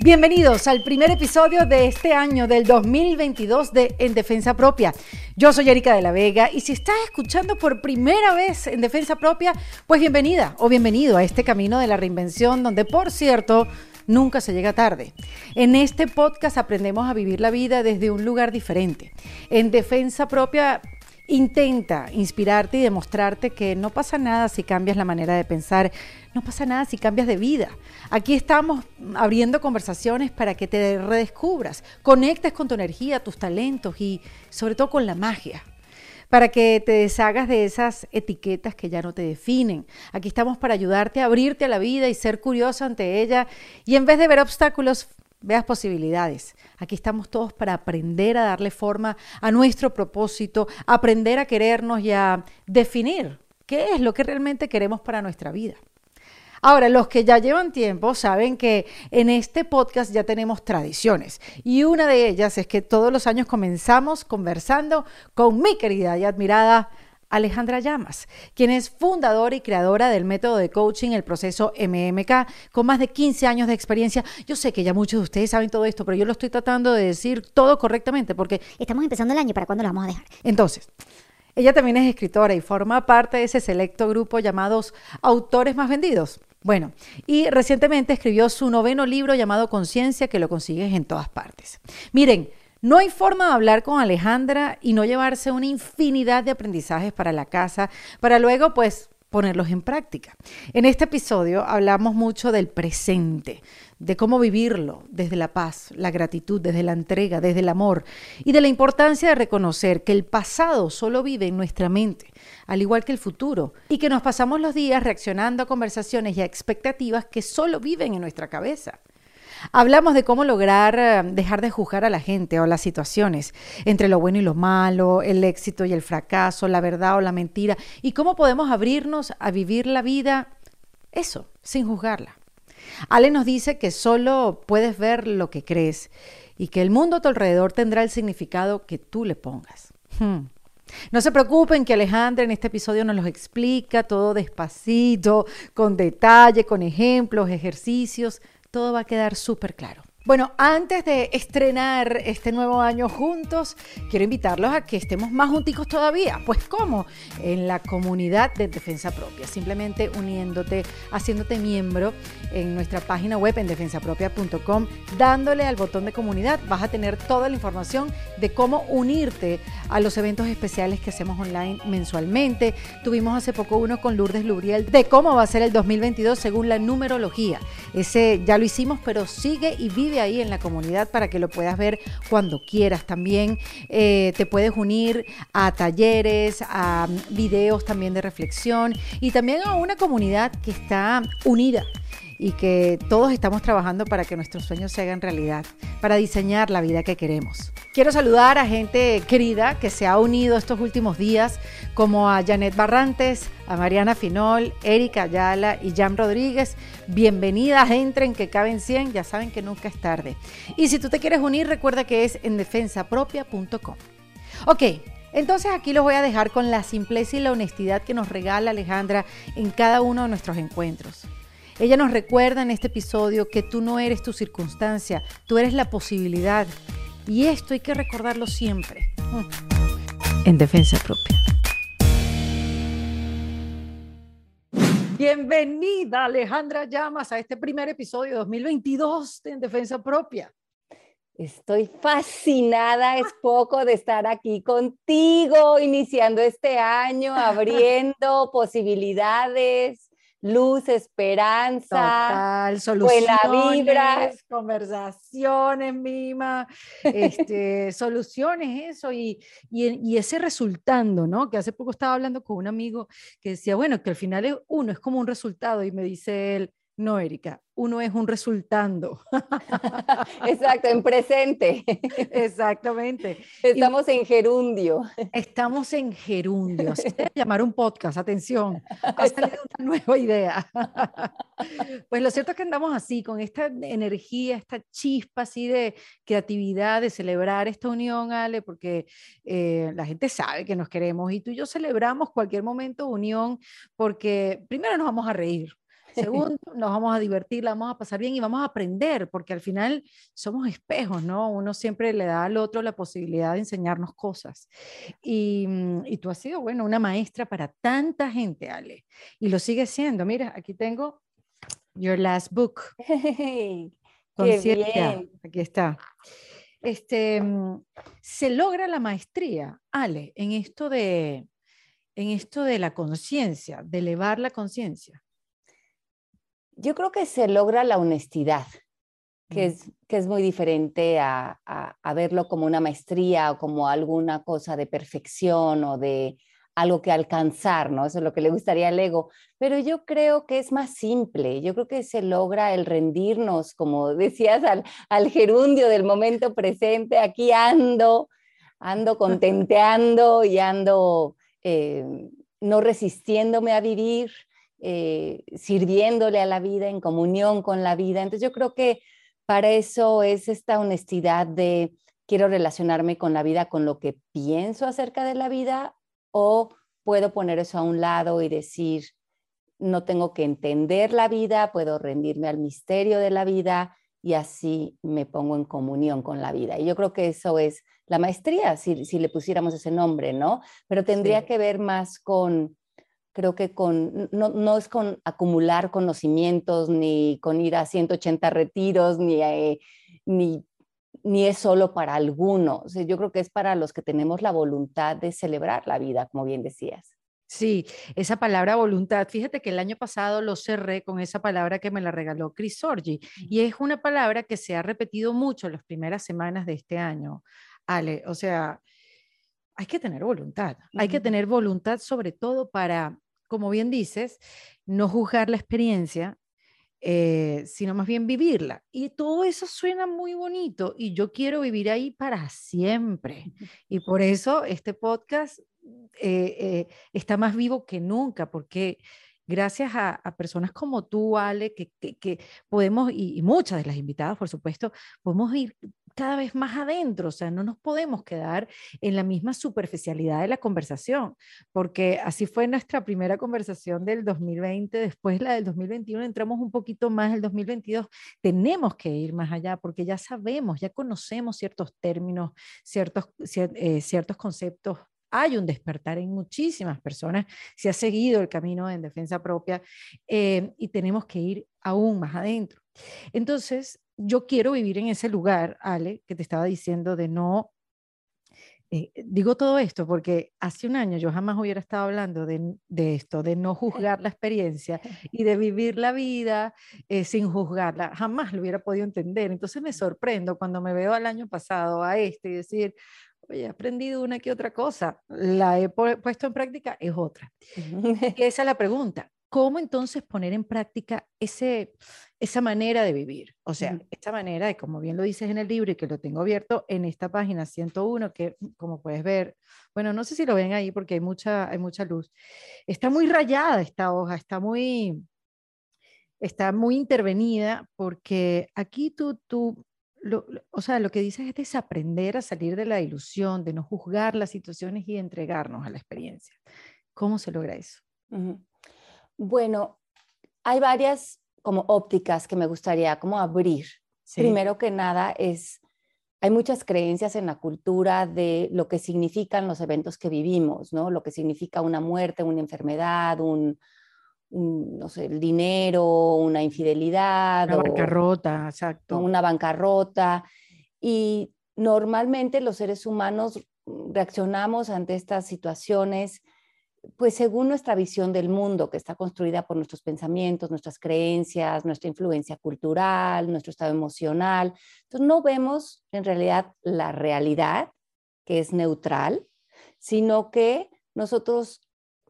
Bienvenidos al primer episodio de este año del 2022 de En Defensa Propia. Yo soy Erika de la Vega y si estás escuchando por primera vez en Defensa Propia, pues bienvenida o bienvenido a este camino de la reinvención donde, por cierto, nunca se llega tarde. En este podcast aprendemos a vivir la vida desde un lugar diferente. En Defensa Propia Intenta inspirarte y demostrarte que no pasa nada si cambias la manera de pensar, no pasa nada si cambias de vida. Aquí estamos abriendo conversaciones para que te redescubras, conectes con tu energía, tus talentos y sobre todo con la magia para que te deshagas de esas etiquetas que ya no te definen. Aquí estamos para ayudarte a abrirte a la vida y ser curioso ante ella y en vez de ver obstáculos, veas posibilidades. Aquí estamos todos para aprender a darle forma a nuestro propósito, aprender a querernos y a definir qué es lo que realmente queremos para nuestra vida. Ahora, los que ya llevan tiempo saben que en este podcast ya tenemos tradiciones y una de ellas es que todos los años comenzamos conversando con mi querida y admirada Alejandra Llamas, quien es fundadora y creadora del método de coaching, el proceso MMK, con más de 15 años de experiencia. Yo sé que ya muchos de ustedes saben todo esto, pero yo lo estoy tratando de decir todo correctamente porque estamos empezando el año, ¿para cuándo lo vamos a dejar? Entonces, ella también es escritora y forma parte de ese selecto grupo llamados autores más vendidos. Bueno, y recientemente escribió su noveno libro llamado Conciencia, que lo consigues en todas partes. Miren, no hay forma de hablar con Alejandra y no llevarse una infinidad de aprendizajes para la casa, para luego pues ponerlos en práctica. En este episodio hablamos mucho del presente, de cómo vivirlo desde la paz, la gratitud, desde la entrega, desde el amor y de la importancia de reconocer que el pasado solo vive en nuestra mente, al igual que el futuro, y que nos pasamos los días reaccionando a conversaciones y a expectativas que solo viven en nuestra cabeza. Hablamos de cómo lograr eh, dejar de juzgar a la gente o las situaciones, entre lo bueno y lo malo, el éxito y el fracaso, la verdad o la mentira, y cómo podemos abrirnos a vivir la vida, eso, sin juzgarla. Ale nos dice que solo puedes ver lo que crees y que el mundo a tu alrededor tendrá el significado que tú le pongas. Hmm. No se preocupen que Alejandra en este episodio nos los explica todo despacito, con detalle, con ejemplos, ejercicios todo va a quedar súper claro. Bueno, antes de estrenar este nuevo año juntos, quiero invitarlos a que estemos más junticos todavía. Pues ¿cómo? En la comunidad de Defensa Propia, simplemente uniéndote, haciéndote miembro en nuestra página web en defensapropia.com, dándole al botón de comunidad, vas a tener toda la información de cómo unirte a los eventos especiales que hacemos online mensualmente. Tuvimos hace poco uno con Lourdes Lubriel de cómo va a ser el 2022 según la numerología. Ese ya lo hicimos, pero sigue y vive ahí en la comunidad para que lo puedas ver cuando quieras. También eh, te puedes unir a talleres, a videos también de reflexión y también a una comunidad que está unida y que todos estamos trabajando para que nuestros sueños se hagan realidad, para diseñar la vida que queremos. Quiero saludar a gente querida que se ha unido estos últimos días, como a Janet Barrantes, a Mariana Finol, Erika Ayala y Jan Rodríguez. Bienvenidas, entren que caben 100, ya saben que nunca es tarde. Y si tú te quieres unir, recuerda que es en defensapropia.com. Ok, entonces aquí los voy a dejar con la simpleza y la honestidad que nos regala Alejandra en cada uno de nuestros encuentros. Ella nos recuerda en este episodio que tú no eres tu circunstancia, tú eres la posibilidad. Y esto hay que recordarlo siempre. En defensa propia. Bienvenida Alejandra Llamas a este primer episodio 2022 de En Defensa Propia. Estoy fascinada, es poco de estar aquí contigo, iniciando este año, abriendo posibilidades, luz, esperanza, buena vibra. Conversaciones, Mima, este, soluciones, eso, y, y, ese resultando, ¿no? Que hace poco estaba hablando con un amigo que decía, bueno, que al final uno es como un resultado, y me dice él, no, Erika, uno es un resultando. Exacto, en presente. Exactamente. Estamos en gerundio. Estamos en gerundio. Se llamar un podcast, atención. Ha salido una nueva idea. Pues lo cierto es que andamos así, con esta energía, esta chispa así de creatividad, de celebrar esta unión, Ale, porque eh, la gente sabe que nos queremos y tú y yo celebramos cualquier momento de unión porque primero nos vamos a reír Segundo, nos vamos a divertir, la vamos a pasar bien y vamos a aprender, porque al final somos espejos, ¿no? Uno siempre le da al otro la posibilidad de enseñarnos cosas. Y, y tú has sido, bueno, una maestra para tanta gente, Ale, y lo sigues siendo. Mira, aquí tengo Your Last Book. Conciencia. Aquí está. Este, se logra la maestría, Ale, en esto de, en esto de la conciencia, de elevar la conciencia. Yo creo que se logra la honestidad, que es, que es muy diferente a, a- a verlo como una maestría o como alguna cosa de perfección o de algo que alcanzar, ¿no? Eso es lo que le gustaría al ego. Pero yo creo que es más simple. Yo creo que se logra el rendirnos, como decías, al, al gerundio del momento presente. Aquí ando, ando contenteando y ando eh, no resistiéndome a vivir, eh, sirviéndole a la vida, en comunión con la vida. Entonces yo creo que para eso es esta honestidad de quiero relacionarme con la vida, con lo que pienso acerca de la vida, o puedo poner eso a un lado y decir, no tengo que entender la vida, puedo rendirme al misterio de la vida y así me pongo en comunión con la vida. Y yo creo que eso es la maestría, si, si le pusiéramos ese nombre, ¿no? Pero tendría Sí. que ver más con, creo que con, no, no es con acumular conocimientos, ni con ir a 180 retiros, ni, eh, ni, ni es solo para algunos. O sea, yo creo que es para los que tenemos la voluntad de celebrar la vida, como bien decías. Sí, esa palabra voluntad. Fíjate que el año pasado lo cerré con esa palabra que me la regaló Chris Sorgi y es una palabra que se ha repetido mucho en las primeras semanas de este año. Ale, o sea, hay que tener voluntad. Hay que tener voluntad sobre todo para, como bien dices, no juzgar la experiencia, eh, sino más bien vivirla. Y todo eso suena muy bonito y yo quiero vivir ahí para siempre. Y por eso este podcast eh, eh, está más vivo que nunca, porque gracias a, a personas como tú, Ale, que, que- que podemos, y, y muchas de las invitadas, por supuesto, podemos ir cada vez más adentro, o sea, no nos podemos quedar en la misma superficialidad de la conversación, porque así fue nuestra primera conversación del 2020, después la del 2021, entramos un poquito más el 2022, tenemos que ir más allá, porque ya sabemos, ya conocemos ciertos términos, ciertos, cier- eh, ciertos conceptos hay un despertar en muchísimas personas, se ha seguido el camino en defensa propia eh, y tenemos que ir aún más adentro. Entonces, yo quiero vivir en ese lugar, Ale, que te estaba diciendo de no... eh, digo todo esto porque hace un año yo jamás hubiera estado hablando de, de esto, de no juzgar la experiencia y de vivir la vida eh, sin juzgarla. Jamás lo hubiera podido entender. Entonces me sorprendo cuando me veo al año pasado a este y decir, oye, he aprendido una que otra cosa, la he pu- puesto en práctica, es otra. Y esa es la pregunta. ¿Cómo entonces poner en práctica ese, esa manera de vivir? O sea, esta manera de, como bien lo dices en el libro y que lo tengo abierto en esta página 101, que como puedes ver, bueno, no sé si lo ven ahí porque hay mucha, hay mucha luz. Está muy rayada esta hoja, está muy, está muy intervenida porque aquí tú, tú lo- lo- o sea, lo que dices es desaprender a salir de la ilusión, de no juzgar las situaciones y entregarnos a la experiencia. ¿Cómo se logra eso? Bueno, hay varias como ópticas que me gustaría como abrir. Sí. Primero que nada es, hay muchas creencias en la cultura de lo que significan los eventos que vivimos, ¿no? Lo que significa una muerte, una enfermedad, un, un, no sé, el dinero, una infidelidad Una o bancarrota, exacto. una bancarrota. Y normalmente los seres humanos reaccionamos ante estas situaciones pues según nuestra visión del mundo, que está construida por nuestros pensamientos, nuestras creencias, nuestra influencia cultural, nuestro estado emocional. Entonces no vemos en realidad la realidad, que es neutral, sino que nosotros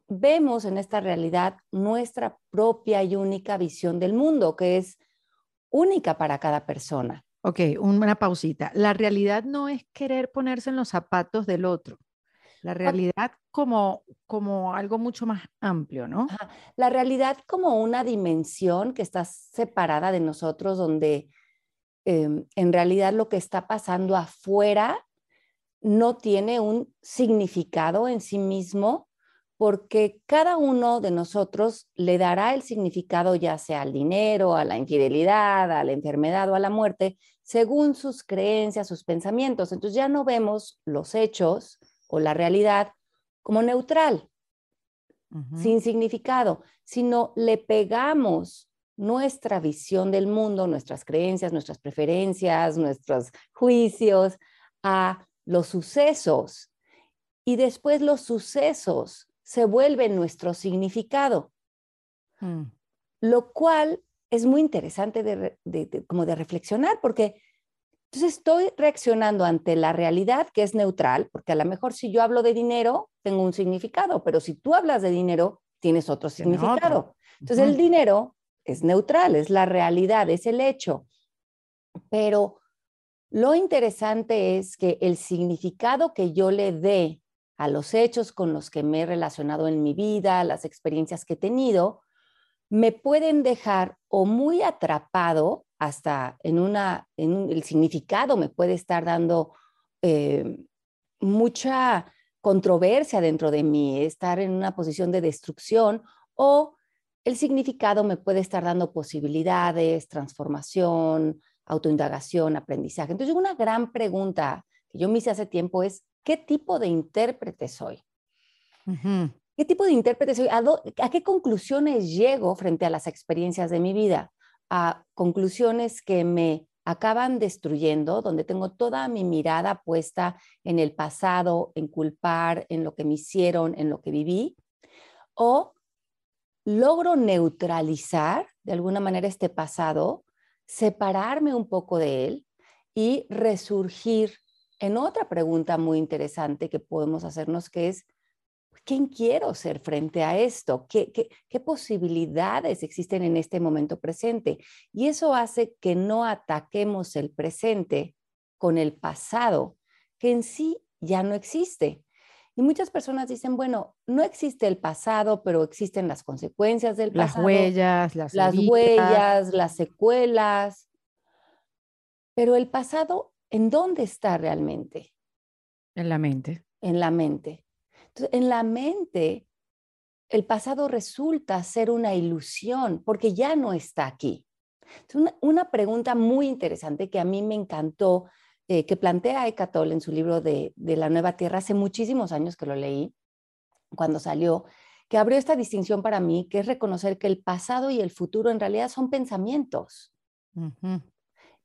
vemos en esta realidad nuestra propia y única visión del mundo, que es única para cada persona. Ok, una pausita. La realidad no es querer ponerse en los zapatos del otro. La realidad como, como algo mucho más amplio, ¿no? Ajá. La realidad como una dimensión que está separada de nosotros, donde eh, en realidad lo que está pasando afuera no tiene un significado en sí mismo, porque cada uno de nosotros le dará el significado ya sea al dinero, a la infidelidad, a la enfermedad o a la muerte, según sus creencias, sus pensamientos. Entonces ya no vemos los hechos o la realidad como neutral, sin significado, sino le pegamos nuestra visión del mundo, nuestras creencias, nuestras preferencias, nuestros juicios a los sucesos. Y después los sucesos se vuelve nuestro significado, mm. lo cual es muy interesante de, como de reflexionar, porque entonces estoy reaccionando ante la realidad que es neutral, porque a lo mejor si yo hablo de dinero, tengo un significado, pero si tú hablas de dinero, tienes otro significado. Entonces el dinero es neutral, es la realidad, es el hecho. Pero lo interesante es que el significado que yo le dé a los hechos con los que me he relacionado en mi vida, las experiencias que he tenido, me pueden dejar o muy atrapado hasta en una, en el significado me puede estar dando eh, mucha controversia dentro de mí, estar en una posición de destrucción o el significado me puede estar dando posibilidades, transformación, autoindagación, aprendizaje. Entonces, una gran pregunta que yo me hice hace tiempo es, ¿Qué tipo de intérprete soy? ¿Qué tipo de intérprete soy? ¿A, qué conclusiones llego frente a las experiencias de mi vida? A conclusiones que me acaban destruyendo, donde tengo toda mi mirada puesta en el pasado, en culpar, en lo que me hicieron, en lo que viví, o logro neutralizar de alguna manera este pasado, separarme un poco de él y resurgir en otra pregunta muy interesante que podemos hacernos, que es, ¿quién quiero ser frente a esto? ¿Qué, qué, posibilidades existen en este momento presente? Y eso hace que no ataquemos el presente con el pasado, que en sí ya no existe. Y muchas personas dicen, bueno, no existe el pasado, pero existen las consecuencias del pasado. Las huellas, las, las huellas, las secuelas. Pero el pasado ¿en dónde está realmente? En la mente. En la mente. Entonces, en la mente, el pasado resulta ser una ilusión porque ya no está aquí. una, pregunta muy interesante que a mí me encantó, eh, que plantea Eckhart Tolle en su libro de, de La Nueva Tierra, hace muchísimos años que lo leí, cuando salió, que abrió esta distinción para mí, que es reconocer que el pasado y el futuro en realidad son pensamientos.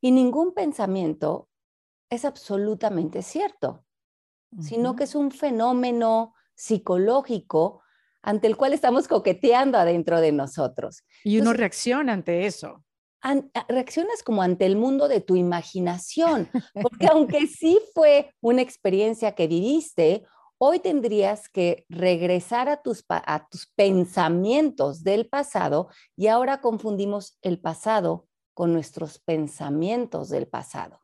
Y ningún pensamiento es absolutamente cierto, sino que es un fenómeno psicológico ante el cual estamos coqueteando adentro de nosotros. Y uno reacciona ante eso. reaccionas como ante el mundo de tu imaginación, porque aunque sí fue una experiencia que viviste, hoy tendrías que regresar a tus, a tus pensamientos del pasado y ahora confundimos el pasado con nuestros pensamientos del pasado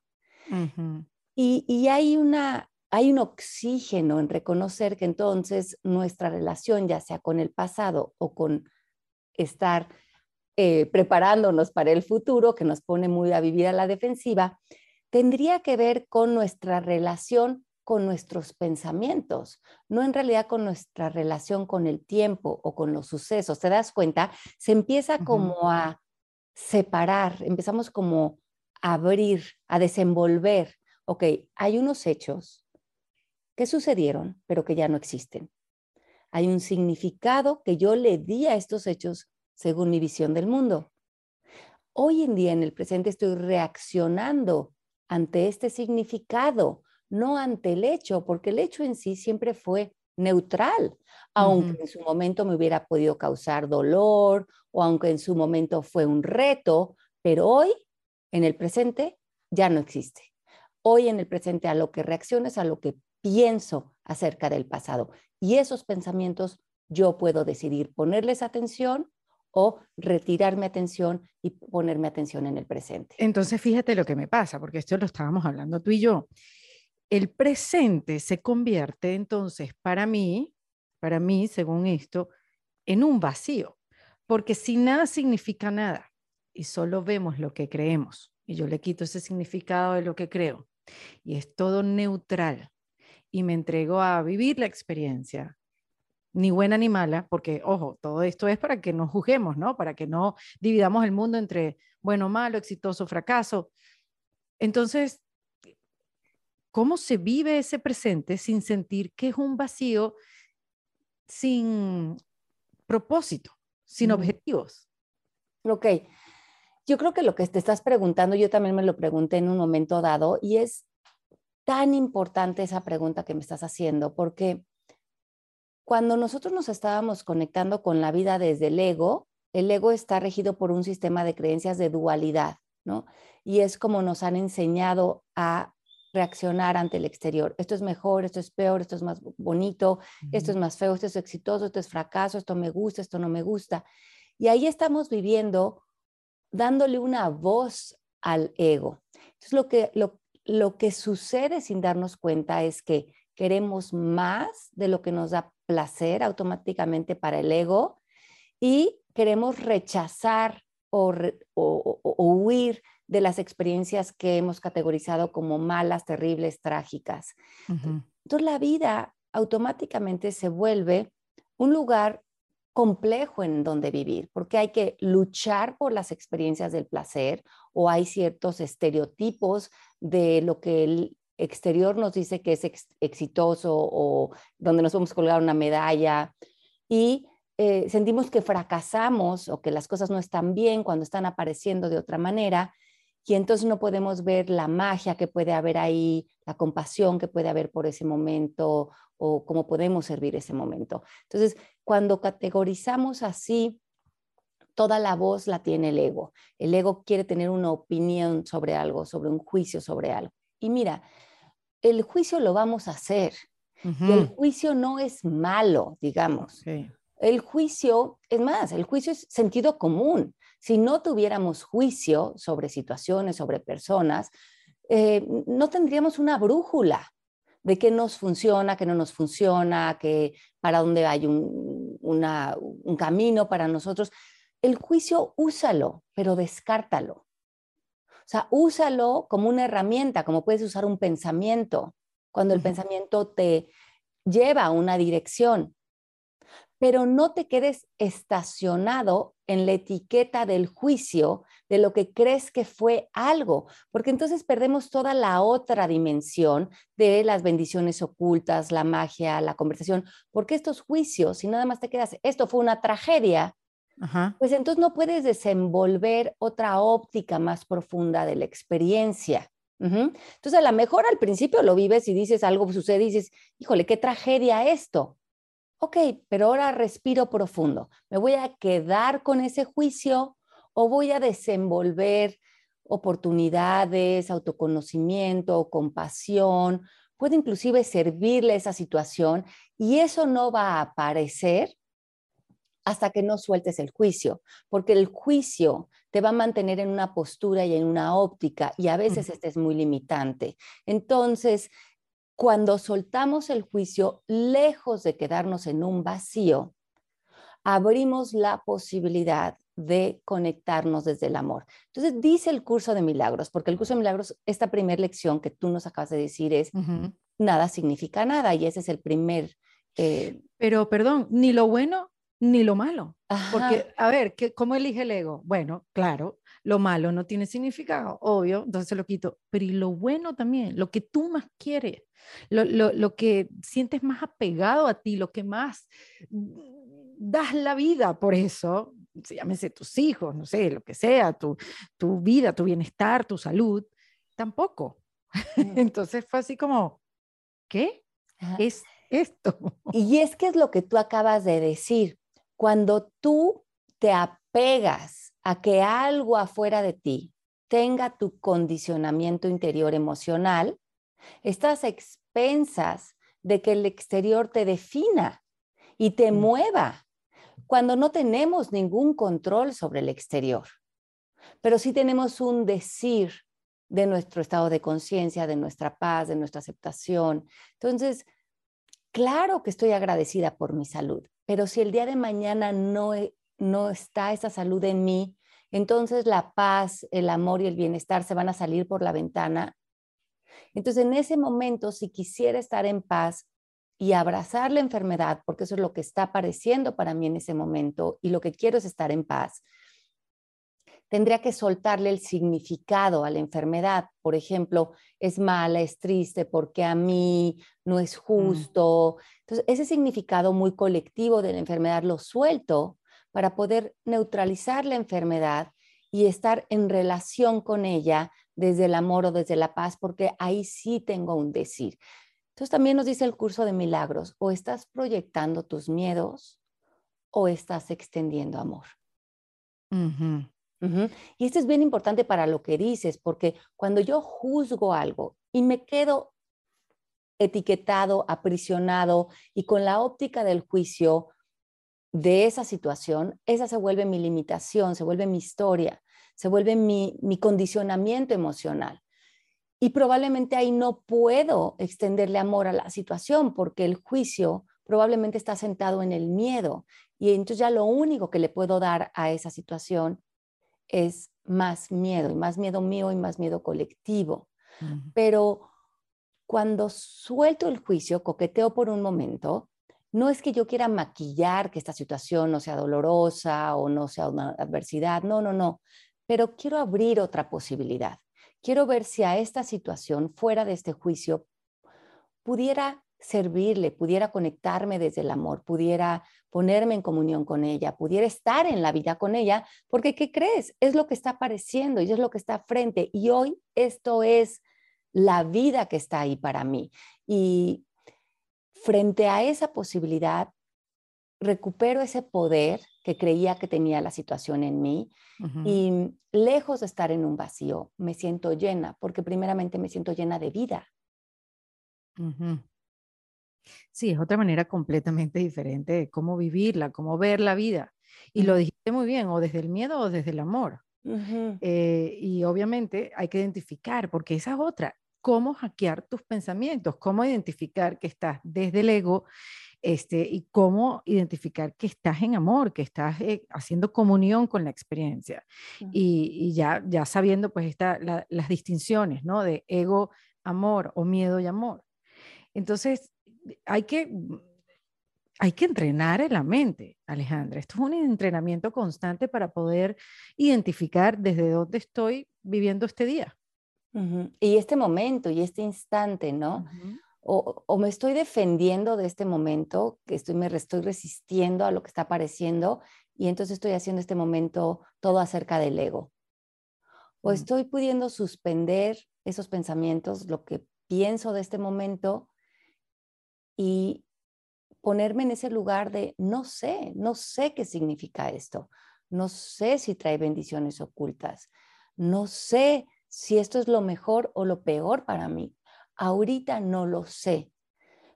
y, hay, una, hay un oxígeno en reconocer que entonces nuestra relación, ya sea con el pasado o con estar eh, preparándonos para el futuro, que nos pone muy a vivir a la defensiva, tendría que ver con nuestra relación con nuestros pensamientos, no en realidad con nuestra relación con el tiempo o con los sucesos. ¿Te das cuenta? Se empieza como a separar, empezamos como abrir, a desenvolver. Ok, hay unos hechos que sucedieron, pero que ya no existen. Hay un significado que yo le di a estos hechos según mi visión del mundo. Hoy en día, en el presente, estoy reaccionando ante este significado, no ante el hecho, porque el hecho en sí siempre fue neutral, aunque en su momento me hubiera podido causar dolor o aunque en su momento fue un reto, pero hoy en el presente ya no existe. Hoy en el presente a lo que reacciono es a lo que pienso acerca del pasado. Y esos pensamientos yo puedo decidir ponerles atención o retirarme atención y ponerme atención en el presente. Entonces, fíjate lo que me pasa, porque esto lo estábamos hablando tú y yo. El presente se convierte entonces para mí, para mí, según esto, en un vacío, porque si nada significa nada, y solo vemos lo que creemos y yo le quito ese significado de lo que creo y es todo neutral y me entrego a vivir la experiencia, ni buena ni mala, porque, ojo, todo esto es para que no juzguemos, ¿no? Para que no dividamos el mundo entre bueno, malo, exitoso, fracaso. Entonces, ¿cómo se vive ese presente sin sentir que es un vacío sin propósito, sin objetivos? Ok. Yo creo que lo que te estás preguntando, yo también me lo pregunté en un momento dado y es tan importante esa pregunta que me estás haciendo, porque cuando nosotros nos estábamos conectando con la vida desde el ego, el ego está regido por un sistema de creencias de dualidad, ¿no? Y es como nos han enseñado a reaccionar ante el exterior. Esto es mejor, esto es peor, esto es más bonito, esto es más feo, esto es exitoso, esto es fracaso, esto me gusta, esto no me gusta. Y ahí estamos viviendo dándole una voz al ego. Entonces, lo que, lo, lo que sucede sin darnos cuenta es que queremos más de lo que nos da placer automáticamente para el ego y queremos rechazar o, huir de las experiencias que hemos categorizado como malas, terribles, trágicas. Entonces la vida automáticamente se vuelve un lugar complejo en donde vivir, porque hay que luchar por las experiencias del placer o hay ciertos estereotipos de lo que el exterior nos dice que es exitoso o donde nos vamos a colgar una medalla y eh, sentimos que fracasamos o que las cosas no están bien cuando están apareciendo de otra manera y entonces no podemos ver la magia que puede haber ahí, la compasión que puede haber por ese momento o cómo podemos servir ese momento. Entonces, cuando categorizamos así, toda la voz la tiene el ego. El ego quiere tener una opinión sobre algo, sobre un juicio sobre algo. Y mira, el juicio lo vamos a hacer. y el juicio no es malo, digamos. El juicio, es más, el juicio es sentido común. Si no tuviéramos juicio sobre situaciones, sobre personas, eh, no tendríamos una brújula de qué nos funciona, qué no nos funciona, que para dónde hay un, un camino para nosotros. El juicio úsalo, pero descártalo. O sea, úsalo como una herramienta, como puedes usar un pensamiento, cuando el pensamiento te lleva a una dirección pero no te quedes estacionado en la etiqueta del juicio de lo que crees que fue algo, porque entonces perdemos toda la otra dimensión de las bendiciones ocultas, la magia, la conversación, porque estos juicios, si nada más te quedas, esto fue una tragedia, pues entonces no puedes desenvolver otra óptica más profunda de la experiencia. Entonces, a lo mejor al principio lo vives y dices algo sucede y dices, híjole, qué tragedia esto ok, pero ahora respiro profundo. ¿Me voy a quedar con ese juicio o voy a desenvolver oportunidades, autoconocimiento, compasión? Puede inclusive servirle esa situación y eso no va a aparecer hasta que no sueltes el juicio, porque el juicio te va a mantener en una postura y en una óptica y a veces este es muy limitante. Entonces, cuando soltamos el juicio, lejos de quedarnos en un vacío, abrimos la posibilidad de conectarnos desde el amor. Entonces, dice el curso de milagros, porque el curso de milagros, esta primera lección que tú nos acabas de decir es, nada significa nada, y ese es el primer... Eh, Pero, perdón, ni lo bueno ni lo malo. Porque, a ver, ¿cómo elige el ego? Bueno, claro, lo malo no tiene significado, obvio, entonces se lo quito. Pero y lo bueno también, lo que tú más quieres, lo, lo, lo que sientes más apegado a ti, lo que más das la vida por eso, se llámese tus hijos, no sé, lo que sea, tu, tu vida, tu bienestar, tu salud, tampoco. Entonces fue así como, ¿qué es esto? Y es que es lo que tú acabas de decir. Cuando tú te apegas a que algo afuera de ti tenga tu condicionamiento interior emocional, estás a expensas de que el exterior te defina y te mm. mueva cuando no tenemos ningún control sobre el exterior. Pero sí tenemos un decir de nuestro estado de conciencia, de nuestra paz, de nuestra aceptación. Entonces, claro que estoy agradecida por mi salud, pero si el día de mañana no no está esa salud en mí, entonces la paz, el amor y el bienestar se van a salir por la ventana. Entonces, en ese momento, si quisiera estar en paz, y abrazar la enfermedad, porque eso es lo que está apareciendo para mí en ese momento y lo que quiero es estar en paz, tendría que soltarle el significado a la enfermedad. Por ejemplo, es mala, es triste, porque a mí no es mm. justo. Entonces, ese significado muy colectivo de la enfermedad lo suelto para poder neutralizar la enfermedad y estar en relación con ella desde el amor o desde la paz, porque ahí sí tengo un decir. Entonces también nos dice el curso de milagros, o estás proyectando tus miedos o estás extendiendo amor. Y esto es bien importante para lo que dices, porque cuando yo juzgo algo y me quedo etiquetado, aprisionado y con la óptica del juicio de esa situación, esa se vuelve mi limitación, se vuelve mi historia, se vuelve mi, mi condicionamiento emocional. Y probablemente ahí no puedo extenderle amor a la situación porque el juicio probablemente está sentado en el miedo. Y entonces ya lo único que le puedo dar a esa situación es más miedo, y más miedo mío y más miedo colectivo. Pero cuando suelto el juicio, coqueteo por un momento, no es que yo quiera maquillar que esta situación no sea dolorosa o no sea una adversidad, no, no, no, pero quiero abrir otra posibilidad. Quiero ver si a esta situación, fuera de este juicio, pudiera servirle, pudiera conectarme desde el amor, pudiera ponerme en comunión con ella, pudiera estar en la vida con ella, porque ¿qué crees? Es lo que está apareciendo y es lo que está frente. Y hoy esto es la vida que está ahí para mí. Y frente a esa posibilidad, recupero ese poder que creía que tenía la situación en mí y lejos de estar en un vacío, me siento llena, porque primeramente me siento llena de vida. Sí, es otra manera completamente diferente de cómo vivirla, cómo ver la vida. Y lo dijiste muy bien, o desde el miedo o desde el amor. Eh, y obviamente hay que identificar, porque esa es otra, cómo hackear tus pensamientos, cómo identificar que estás desde el ego este, y cómo identificar que estás en amor, que estás eh, haciendo comunión con la experiencia. y, ya, ya sabiendo pues las distinciones, ¿no? De ego, amor o miedo y amor. Entonces, hay que, hay que entrenar en la mente, Alejandra. Esto es un entrenamiento constante para poder identificar desde dónde estoy viviendo este día. Y este momento y este instante, ¿no? o, me estoy defendiendo de este momento, que estoy, me estoy resistiendo a lo que está apareciendo y entonces estoy haciendo este momento todo acerca del ego. O estoy pudiendo suspender esos pensamientos, lo que pienso de este momento y ponerme en ese lugar de no sé, no sé qué significa esto, no sé si trae bendiciones ocultas, no sé si esto es lo mejor o lo peor para mí. Ahorita no lo sé,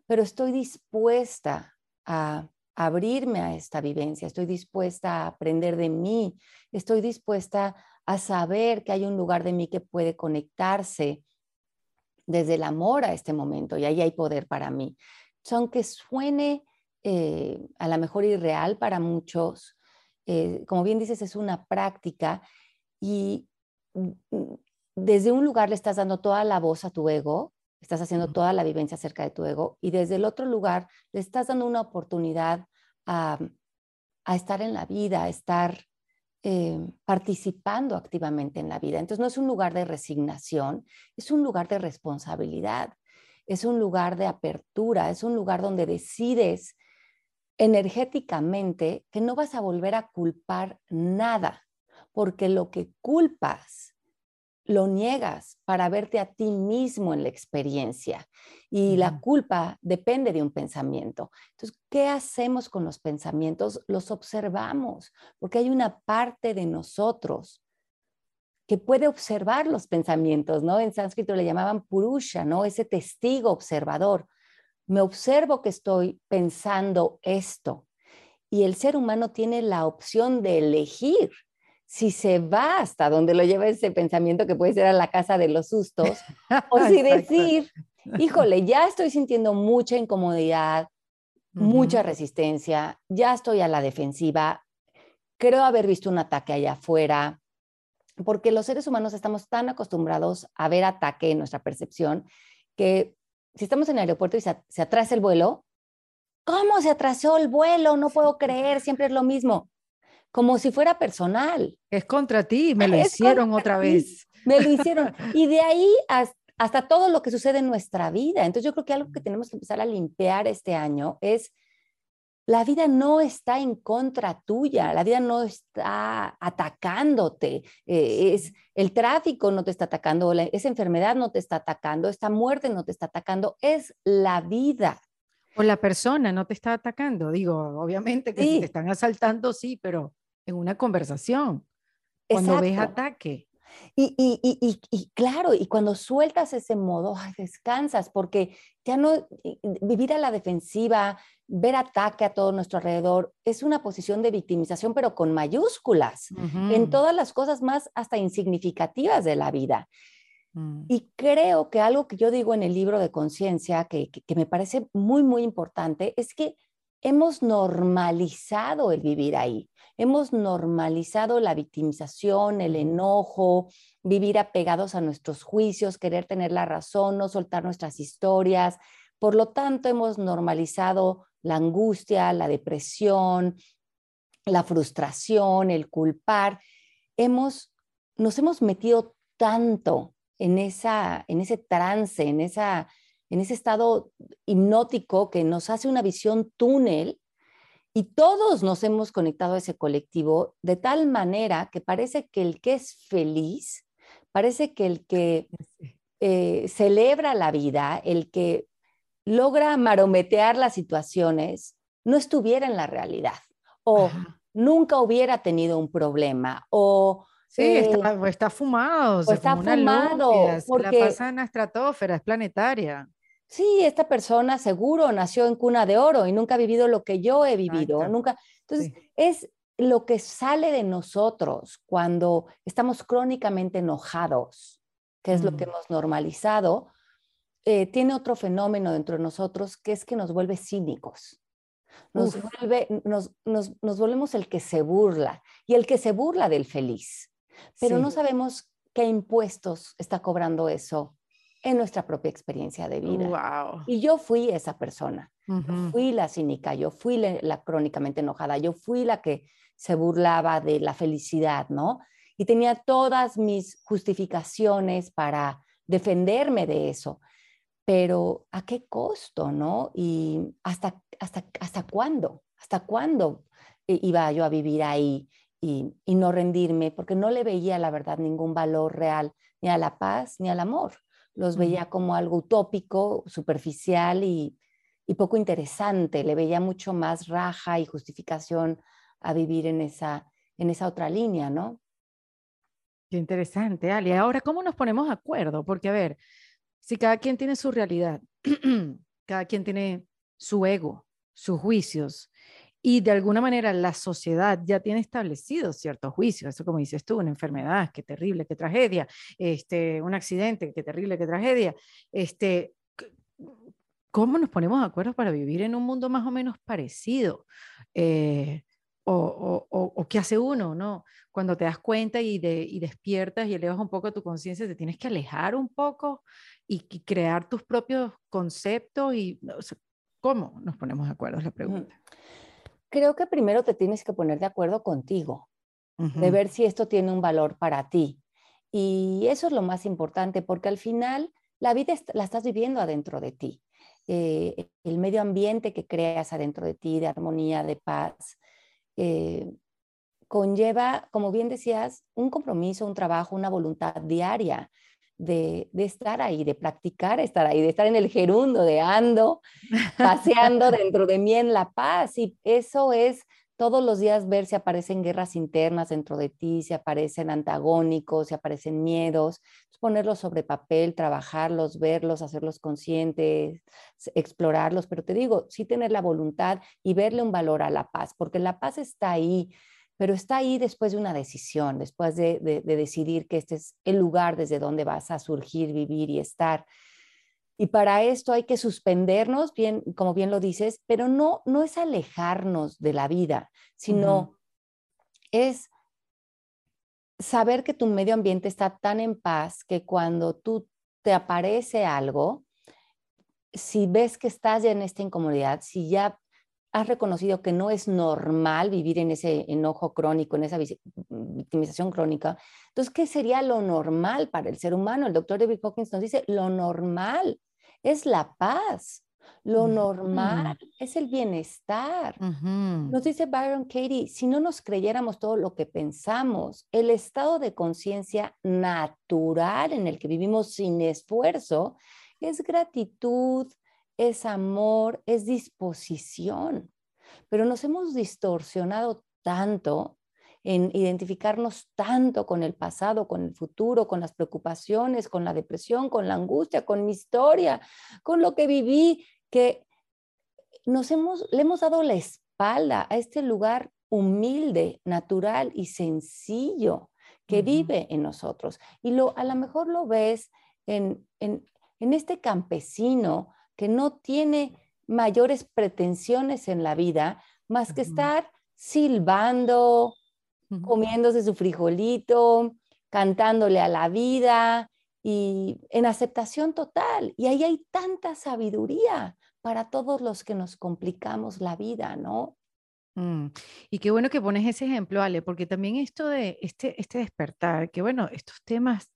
pero estoy dispuesta a abrirme a esta vivencia, estoy dispuesta a aprender de mí, estoy dispuesta a saber que hay un lugar de mí que puede conectarse desde el amor a este momento y ahí hay poder para mí aunque suene eh, a lo mejor irreal para muchos, eh, como bien dices, es una práctica y mm, desde un lugar le estás dando toda la voz a tu ego, estás haciendo toda la vivencia acerca de tu ego y desde el otro lugar le estás dando una oportunidad a, estar en la vida, a estar eh, participando activamente en la vida. Entonces no es un lugar de resignación, es un lugar de responsabilidad es un lugar de apertura, es un lugar donde decides energéticamente que no vas a volver a culpar nada, porque lo que culpas lo niegas para verte a ti mismo en la experiencia. Y la culpa depende de un pensamiento. Entonces, ¿qué hacemos con los pensamientos? Los observamos, porque hay una parte de nosotros que puede observar los pensamientos, ¿no? En sánscrito le llamaban purusha, ¿no? Ese testigo observador. Me observo que estoy pensando esto. Y el ser humano tiene la opción de elegir si se va hasta donde lo lleva ese pensamiento que puede ser a la casa de los sustos, o si decir, híjole, ya estoy sintiendo mucha incomodidad, mucha resistencia, ya estoy a la defensiva, creo haber visto un ataque allá afuera, porque los seres humanos estamos tan acostumbrados a ver ataque en nuestra percepción que si estamos en el aeropuerto y se, atrasa el vuelo, ¿cómo se atrasó el vuelo? No puedo creer, siempre es lo mismo. Como si fuera personal. Es contra ti, me lo hicieron otra vez. Me lo hicieron. Y de ahí hasta, hasta todo lo que sucede en nuestra vida. Entonces yo creo que algo que tenemos que empezar a limpiar este año es la vida no está en contra tuya, la vida no está atacándote, eh, es, el tráfico no te está atacando, esa enfermedad no te está atacando, esta muerte no te está atacando, es la vida. O la persona no te está atacando, digo, obviamente que si te están asaltando, sí, pero en una conversación, cuando ves ataque. Y, y, y, y, claro, y cuando sueltas ese modo, descansas, porque ya no vivir a la defensiva, ver ataque a todo nuestro alrededor, es una posición de victimización, pero con mayúsculas, en todas las cosas más hasta insignificativas de la vida. Mm. Y creo que algo que yo digo en el libro de conciencia, que, que me parece muy, muy importante, es que hemos normalizado el vivir ahí. Hemos normalizado la victimización, el enojo, vivir apegados a nuestros juicios, querer tener la razón, no soltar nuestras historias. Por lo tanto, hemos normalizado la angustia, la depresión, la frustración, el culpar. Hemos, nos hemos metido tanto en, esa, en ese trance, en, esa, en ese estado hipnótico que nos hace una visión túnel y todos nos hemos conectado a ese colectivo de tal manera que parece que el que es feliz, parece que el que eh, celebra la vida, el que logra marometear las situaciones, no estuviera en la realidad o nunca hubiera tenido un problema o... Sí, está, eh, está, fumado. O está fumado. porque... La pasa en la estratosfera, es planetaria sí, esta persona seguro nació en cuna de oro y nunca ha vivido lo que yo he vivido, nunca. Entonces, es lo que sale de nosotros cuando estamos crónicamente enojados, que es lo que mm. hemos normalizado, eh, tiene otro fenómeno dentro de nosotros que es que nos vuelve cínicos. Nos, vuelve, nos, nos, volvemos el que se burla y el que se burla del feliz, pero no sabemos qué impuestos está cobrando eso en nuestra propia experiencia de vida. Y yo fui esa persona. fui la cínica, yo fui la, crónicamente enojada, yo fui la que se burlaba de la felicidad, ¿no? Y tenía todas mis justificaciones para defenderme de eso. Pero ¿a qué costo, no? Y hasta, hasta, hasta cuándo, hasta cuándo iba yo a vivir ahí y, y no rendirme, porque no le veía, la verdad, ningún valor real ni a la paz ni al amor los veía como algo utópico, superficial y, poco interesante. Le veía mucho más raja y justificación a vivir en esa, en esa otra línea, ¿no? Qué interesante, Ali. Ahora, ¿cómo nos ponemos de acuerdo? Porque, a ver, si cada quien tiene su realidad, cada quien tiene su ego, sus juicios, y de alguna manera la sociedad ya tiene establecidos ciertos juicios, eso como dices tú, una enfermedad, qué terrible, qué tragedia, este, un accidente, qué terrible, qué tragedia. Este, ¿Cómo nos ponemos de acuerdo para vivir en un mundo más o menos parecido? Eh, o, o, qué hace uno, ¿no? Cuando te das cuenta y, de, y despiertas y elevas un poco tu conciencia, te tienes que alejar un poco y, crear tus propios conceptos y, ¿cómo nos ponemos de acuerdo? Es la pregunta creo que primero te tienes que poner de acuerdo contigo, de ver si esto tiene un valor para ti. Y eso es lo más importante, porque al final la vida la estás viviendo adentro de ti. Eh, el medio ambiente que creas adentro de ti, de armonía, de paz, eh, conlleva, como bien decías, un compromiso, un trabajo, una voluntad diaria de, estar ahí, de practicar estar ahí, de estar en el gerundo, de ando, paseando dentro de mí en la paz. Y eso es todos los días ver si aparecen guerras internas dentro de ti, si aparecen antagónicos, si aparecen miedos, ponerlos sobre papel, trabajarlos, verlos, hacerlos conscientes, explorarlos, pero te digo, sí tener la voluntad y verle un valor a la paz, porque la paz está ahí pero está ahí después de una decisión, después de, decidir que este es el lugar desde donde vas a surgir, vivir y estar. Y para esto hay que suspendernos, bien, como bien lo dices, pero no, no es alejarnos de la vida, sino es saber que tu medio ambiente está tan en paz que cuando tú te aparece algo, si ves que estás ya en esta incomodidad, si ya has reconocido que no es normal vivir en ese enojo crónico, en esa victimización crónica. Entonces, ¿qué sería lo normal para el ser humano? El doctor David Hawkins nos dice, lo normal es la paz. Lo normal es el bienestar. Nos dice Byron Katie, si no nos creyéramos todo lo que pensamos, el estado de conciencia natural en el que vivimos sin esfuerzo es gratitud, es amor, es disposición. Pero nos hemos distorsionado tanto en identificarnos tanto con el pasado, con el futuro, con las preocupaciones, con la depresión, con la angustia, con mi historia, con lo que viví, que nos hemos, le hemos dado la espalda a este lugar humilde, natural y sencillo que vive en nosotros. Y lo, a lo mejor lo ves en, en, en este campesino que no tiene mayores pretensiones en la vida más que estar silbando, comiéndose su frijolito, cantándole a la vida y en aceptación total. Y ahí hay tanta sabiduría para todos los que nos complicamos la vida, ¿no? Mm, y qué bueno que pones ese ejemplo, Ale, porque también esto de este, este despertar, que bueno, estos temas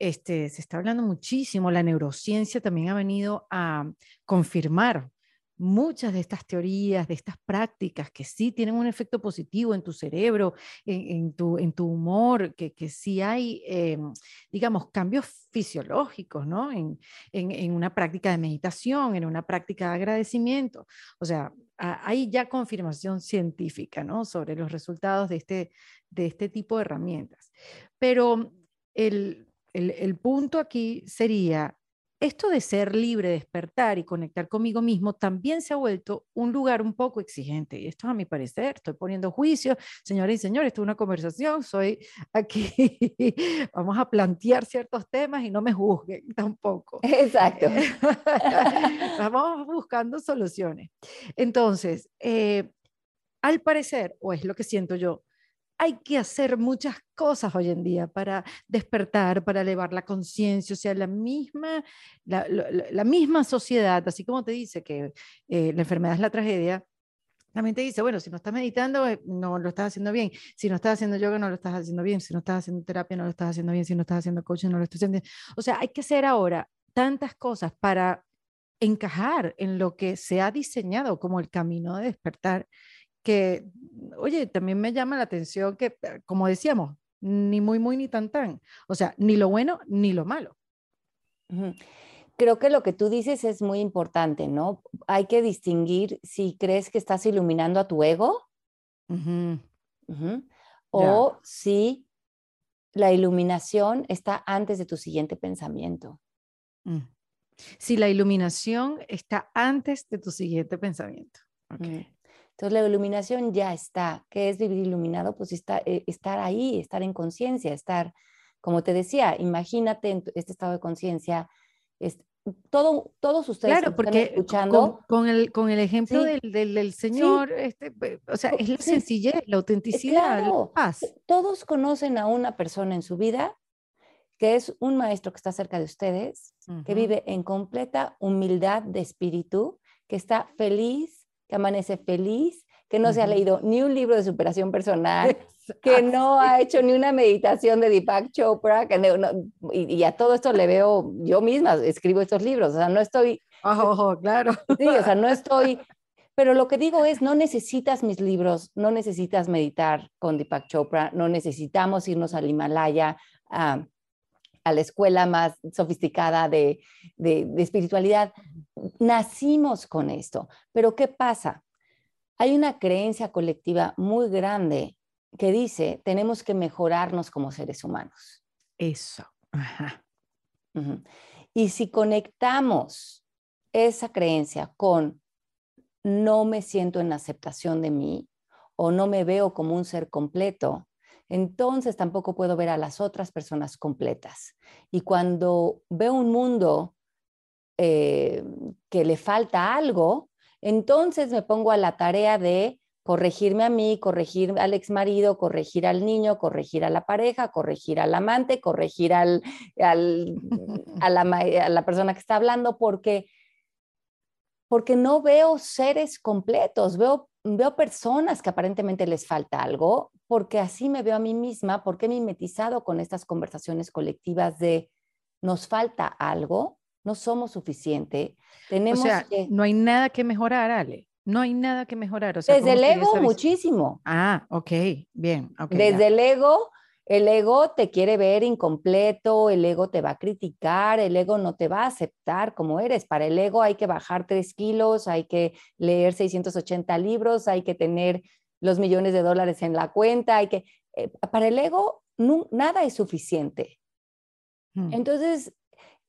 este, se está hablando muchísimo, la neurociencia también ha venido a confirmar muchas de estas teorías, de estas prácticas que sí tienen un efecto positivo en tu cerebro, en, tu, en tu humor, que, que sí hay, eh, digamos, cambios fisiológicos, ¿no? En, en, una práctica de meditación, en una práctica de agradecimiento. O sea, hay ya confirmación científica, ¿no? Sobre los resultados de este, de este tipo de herramientas. Pero el, el, el punto aquí sería esto de ser libre, despertar y conectar conmigo mismo también se ha vuelto un lugar un poco exigente. Y esto a mi parecer, estoy poniendo juicio, señores y señores, esto es una conversación, soy aquí, vamos a plantear ciertos temas y no me juzguen tampoco. Exacto. vamos buscando soluciones. Entonces, eh, al parecer, o es lo que siento yo, hay que hacer muchas cosas hoy en día para despertar, para elevar la conciencia, o sea, la misma, la, misma sociedad, así como te dice que eh, la enfermedad es la tragedia, también te dice, bueno, si no estás meditando, eh, no lo estás haciendo bien. Si no estás haciendo yoga, no lo estás haciendo bien. Si no estás haciendo terapia, no lo estás haciendo bien. Si no estás haciendo coaching, no lo estás haciendo bien. O sea, hay que hacer ahora tantas cosas para encajar en lo que se ha diseñado como el camino de despertar que, oye, también me llama la atención que, eh, como decíamos, ni muy, muy, ni tan, tan. O sea, ni lo bueno ni lo malo. Creo que lo que tú dices es muy importante, ¿no? Hay que distinguir si crees que estás iluminando a tu ego o si la iluminación está antes de tu siguiente pensamiento. Mm. Si la iluminación está antes de tu siguiente pensamiento. Okay. Entonces la iluminación ya está. ¿Qué es vivir iluminado? Pues está, eh, estar ahí, estar en conciencia, estar, como te decía, imagínate en este estado de conciencia. Todo, todos ustedes claro, porque escuchando. Con, el, con el ejemplo del, del, Señor, este, o sea, es la sencillez, la autenticidad, la paz. Todos conocen a una persona en su vida que es un maestro que está cerca de ustedes, que vive en completa humildad de espíritu, que está feliz que amanece feliz, que no se ha leído ni un libro de superación personal, que no ha hecho ni una meditación de Deepak Chopra, que y, a todo esto le veo, yo misma escribo estos libros, o sea, no estoy... Claro. Sí, o sea, no estoy... Pero lo que digo es, no necesitas mis libros, no necesitas meditar con Deepak Chopra, no necesitamos irnos al Himalaya a, a la escuela más sofisticada de, de, de espiritualidad nacimos con esto. Pero ¿qué pasa? Hay una creencia colectiva muy grande que dice, tenemos que mejorarnos como seres humanos. Eso. Y si conectamos esa creencia con no me siento en aceptación de mí o no me veo como un ser completo, entonces tampoco puedo ver a las otras personas completas. Y cuando veo un mundo eh, que le falta algo, entonces me pongo a la tarea de corregirme a mí, corregir al ex marido, corregir al niño, corregir a la pareja, corregir al amante, corregir al, a, la, a la persona que está hablando, porque porque no veo seres completos, veo, veo personas que aparentemente les falta algo, porque así me veo a mí misma, porque he mimetizado con estas conversaciones colectivas de nos falta algo, no somos suficiente, tenemos o sea, que... no hay nada que mejorar, Ale. No hay nada que mejorar. O sea, Desde ¿cómo el ego, muchísimo. Ah, ok, bien. Desde ya. el ego, el ego te quiere ver incompleto, el ego te va a criticar, el ego no te va a aceptar como eres. Para el ego hay que bajar tres kilos, hay que leer 680 libros, hay que tener los millones de dólares en la cuenta, hay que... eh, para el ego nada es suficiente. Mm, Entonces,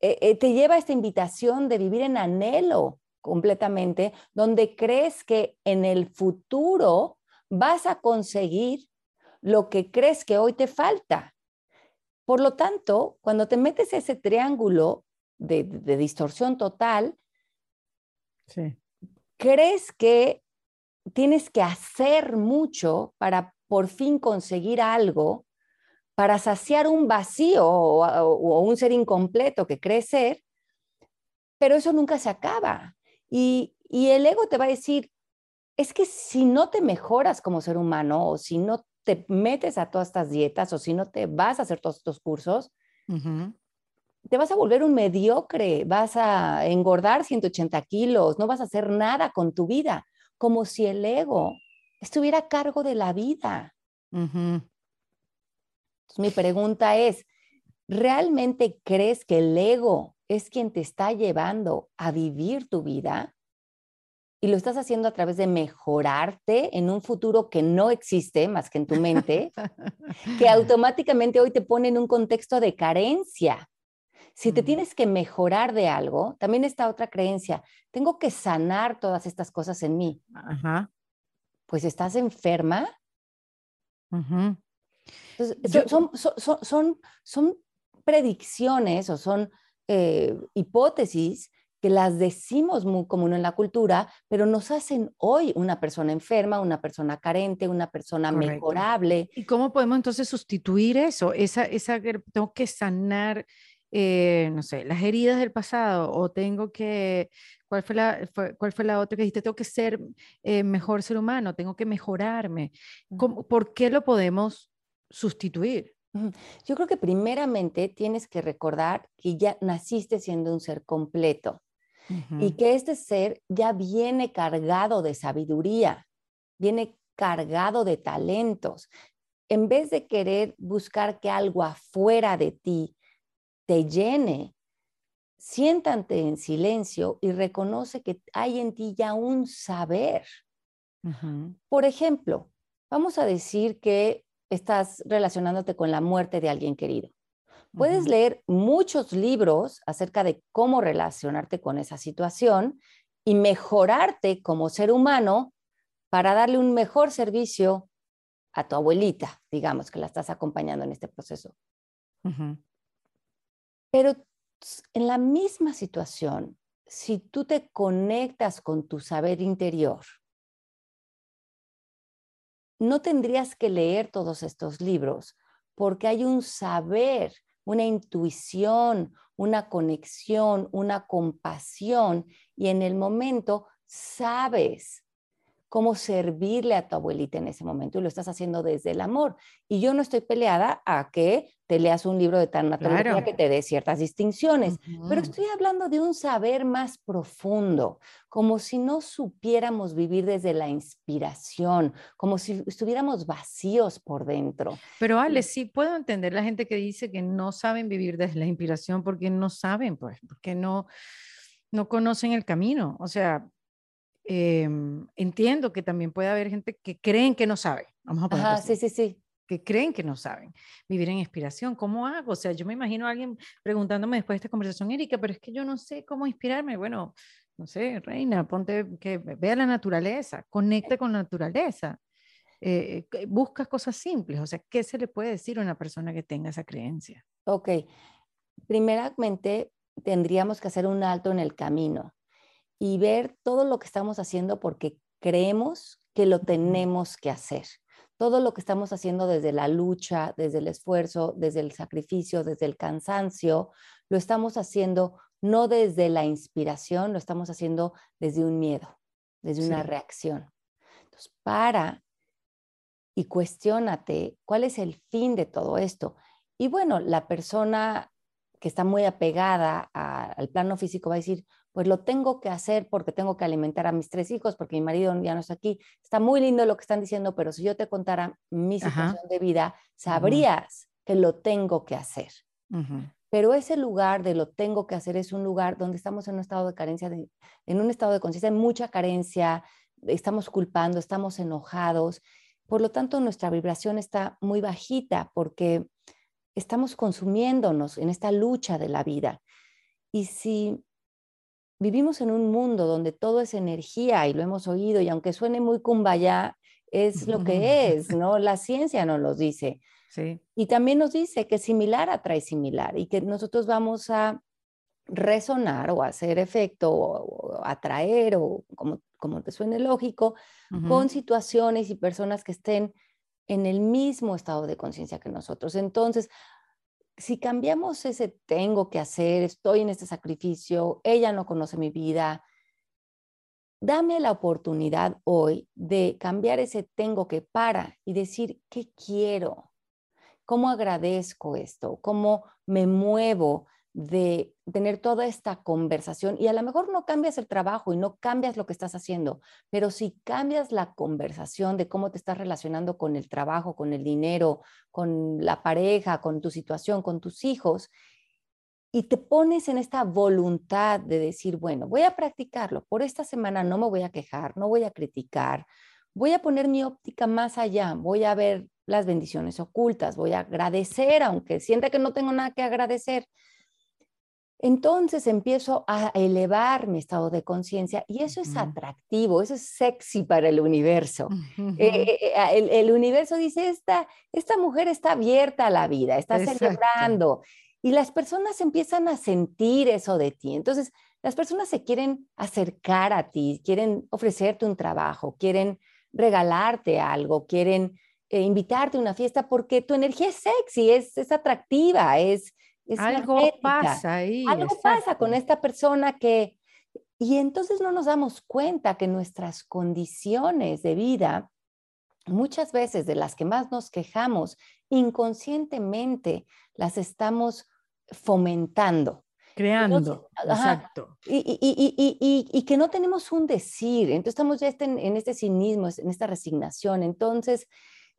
eh, eh, te lleva a esta invitación de vivir en anhelo completamente, donde crees que en el futuro vas a conseguir lo que crees que hoy te falta. Por lo tanto, cuando te metes ese triángulo de, de distorsión total, sí. crees que tienes que hacer mucho para por fin conseguir algo, para saciar un vacío o, o- o un ser incompleto que crees ser, pero eso nunca se acaba. Y, y el ego te va a decir, es que si no te mejoras como ser humano o si no te metes a todas estas dietas o si no te vas a hacer todos estos cursos, te vas a volver un mediocre, vas a engordar 180 kilos, no vas a hacer nada con tu vida, como si el ego estuviera a cargo de la vida. Ujú. Entonces, mi pregunta es, ¿realmente crees que el ego es quien te está llevando a vivir tu vida? Y lo estás haciendo a través de mejorarte en un futuro que no existe más que en tu mente, que automáticamente hoy te pone en un contexto de carencia. Si te tienes que mejorar de algo, también está otra creencia, tengo que sanar todas estas cosas en mí. Ajá. Pues estás enferma. ujú. Entonces, son, son, son, son, son predicciones o son eh, hipótesis que las decimos muy común en la cultura, pero nos hacen hoy una persona enferma, una persona carente, una persona Correcto. mejorable. ¿Y cómo podemos entonces sustituir eso? Esa, esa, tengo que sanar, eh, no sé, las heridas del pasado o tengo que, ¿cuál fue la, fue- cuál fue la otra que dijiste? Tengo que ser eh, mejor ser humano, tengo que mejorarme. ¿Cómo- ¿Por qué lo podemos sustituir? Yo creo que primeramente tienes que recordar que ya naciste siendo un ser completo y que este ser ya viene cargado de sabiduría, viene cargado de talentos. En vez de querer buscar que algo afuera de ti te llene, siéntate en silencio y reconoce que hay en ti ya un saber. Por ejemplo, vamos a decir que estás relacionándote con la muerte de alguien querido. Puedes leer muchos libros acerca de cómo relacionarte con esa situación y mejorarte como ser humano para darle un mejor servicio a tu abuelita, digamos, que la estás acompañando en este proceso. Pero en la misma situación, si tú te conectas con tu saber interior, no tendrías que leer todos estos libros porque hay un saber, una intuición, una conexión, una compasión y en el momento sabes cómo servirle a tu abuelita en ese momento y lo estás haciendo desde el amor. Y yo no estoy peleada a que te leas un libro de tanatología Claro. que te dé ciertas distinciones, pero estoy hablando de un saber más profundo, como si no supiéramos vivir desde la inspiración, como si estuviéramos vacíos por dentro. Pero Ale, sí puedo entender la gente que dice que no saben vivir desde la inspiración porque no saben, pues, porque no, no conocen el camino. O sea, em, entiendo que también puede haber gente que creen que no sabe. Vamos a ponerlo Ajá, así, sí, sí, sí. que creen que no saben vivir en inspiración. ¿Cómo hago? O sea, yo me imagino a alguien preguntándome después de esta conversación, Erika, pero es que yo no sé cómo inspirarme. Bueno, no sé, Reina, ponte que vea la naturaleza, conecta con la naturaleza. eh, que- buscas cosas simples, o sea, ¿qué se le puede decir a una persona que tenga esa creencia? Ok. Primeramente, tendríamos que hacer un alto en el camino y ver todo lo que estamos haciendo porque creemos que lo tenemos que hacer. Todo lo que estamos haciendo desde la lucha, desde el esfuerzo, desde el sacrificio, desde el cansancio, lo estamos haciendo no desde la inspiración, lo estamos haciendo desde un miedo, desde una reacción. Entonces, para y cuestiónate cuál es el fin de todo esto. Y bueno, la persona que está muy apegada al plano físico va a decir, pues lo tengo que hacer porque tengo que alimentar a mis tres hijos, porque mi marido ya no está aquí. Está muy lindo lo que están diciendo, pero si yo te contara mi situación de vida, sabrías que lo tengo que hacer. Pero ese lugar de lo tengo que hacer es un lugar donde estamos en un estado de carencia, en un estado de conciencia, de mucha carencia, estamos culpando, estamos enojados. Por lo tanto, nuestra vibración está muy bajita porque estamos consumiéndonos en esta lucha de la vida. Y si vivimos en un mundo donde todo es energía y lo hemos oído y aunque suene muy kumbaya, es lo que es, ¿no? La ciencia nos lo dice. Sí. Y también nos dice que similar atrae similar y que nosotros vamos a resonar o hacer efecto o, atraer o como, como te suene lógico con situaciones y personas que estén en el mismo estado de conciencia que nosotros. Entonces, si cambiamos ese tengo que hacer, estoy en este sacrificio, ella no conoce mi vida, dame la oportunidad hoy de cambiar ese tengo que para y decir, ¿qué quiero? ¿Cómo agradezco esto? ¿Cómo me muevo de tener toda esta conversación y a lo mejor no cambias el trabajo y no cambias lo que estás haciendo, pero si cambias la conversación de cómo te estás relacionando con el trabajo, con el dinero, con la pareja, con tu situación, con tus hijos, y te pones en esta voluntad de decir, bueno, voy a practicarlo, por esta semana no me voy a quejar, no voy a criticar, voy a poner mi óptica más allá, voy a ver las bendiciones ocultas, voy a agradecer, aunque sienta que no tengo nada que agradecer, entonces empiezo a elevar mi estado de conciencia y eso es atractivo, eso es sexy para el universo. Eh, eh, eh, el, universo dice, esta, esta mujer está abierta a la vida, está celebrando. Y las personas empiezan a sentir eso de ti. Entonces, las personas se quieren acercar a ti, quieren ofrecerte un trabajo, quieren regalarte algo, quieren invitarte a una fiesta porque tu energía es sexy, es, es atractiva, es, algo pasa ahí. Algo pasa con esta persona que... Y entonces no nos damos cuenta que nuestras condiciones de vida, muchas veces de las que más nos quejamos, inconscientemente las estamos fomentando. Creando, exacto. Y, y, y, y, que no tenemos un decir, entonces estamos ya este, en este cinismo, en esta resignación. Entonces,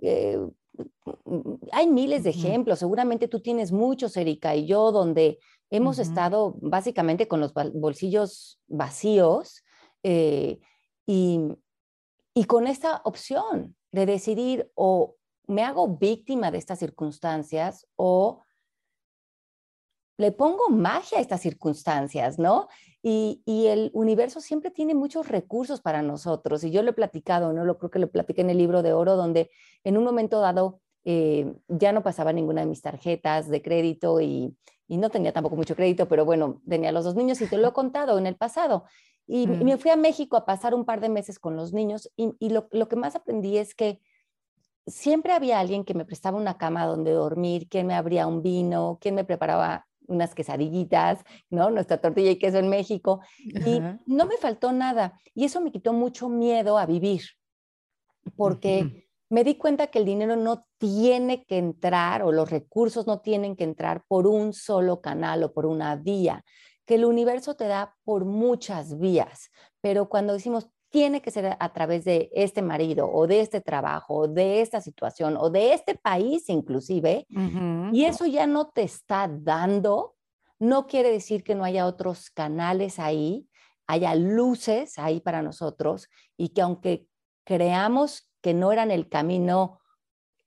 eh, hay miles de ejemplos, seguramente tú tienes muchos, Erika, y yo, donde hemos estado básicamente con los bolsillos vacíos eh, y, y con esta opción de decidir o me hago víctima de estas circunstancias o le pongo magia a estas circunstancias, ¿no? Y, el universo siempre tiene muchos recursos para nosotros. Y yo lo he platicado, ¿no? Lo creo que lo platiqué en el libro de oro, donde en un momento dado eh, ya no pasaba ninguna de mis tarjetas de crédito y, no tenía tampoco mucho crédito, pero bueno, tenía los dos niños y te lo he contado en el pasado. Y, mm. me fui a México a pasar un par de meses con los niños y, lo, lo que más aprendí es que siempre había alguien que me prestaba una cama donde dormir, quien me abría un vino, quien me preparaba unas quesadillitas, ¿no? Nuestra tortilla y queso en México. Y no me faltó nada. Y eso me quitó mucho miedo a vivir, porque me di cuenta que el dinero no tiene que entrar o los recursos no tienen que entrar por un solo canal o por una vía, que el universo te da por muchas vías. Pero cuando decimos tiene que ser a través de este marido o de este trabajo o de esta situación o de este país inclusive, y eso ya no te está dando, no quiere decir que no haya otros canales ahí, haya luces ahí para nosotros y que aunque creamos que no eran el camino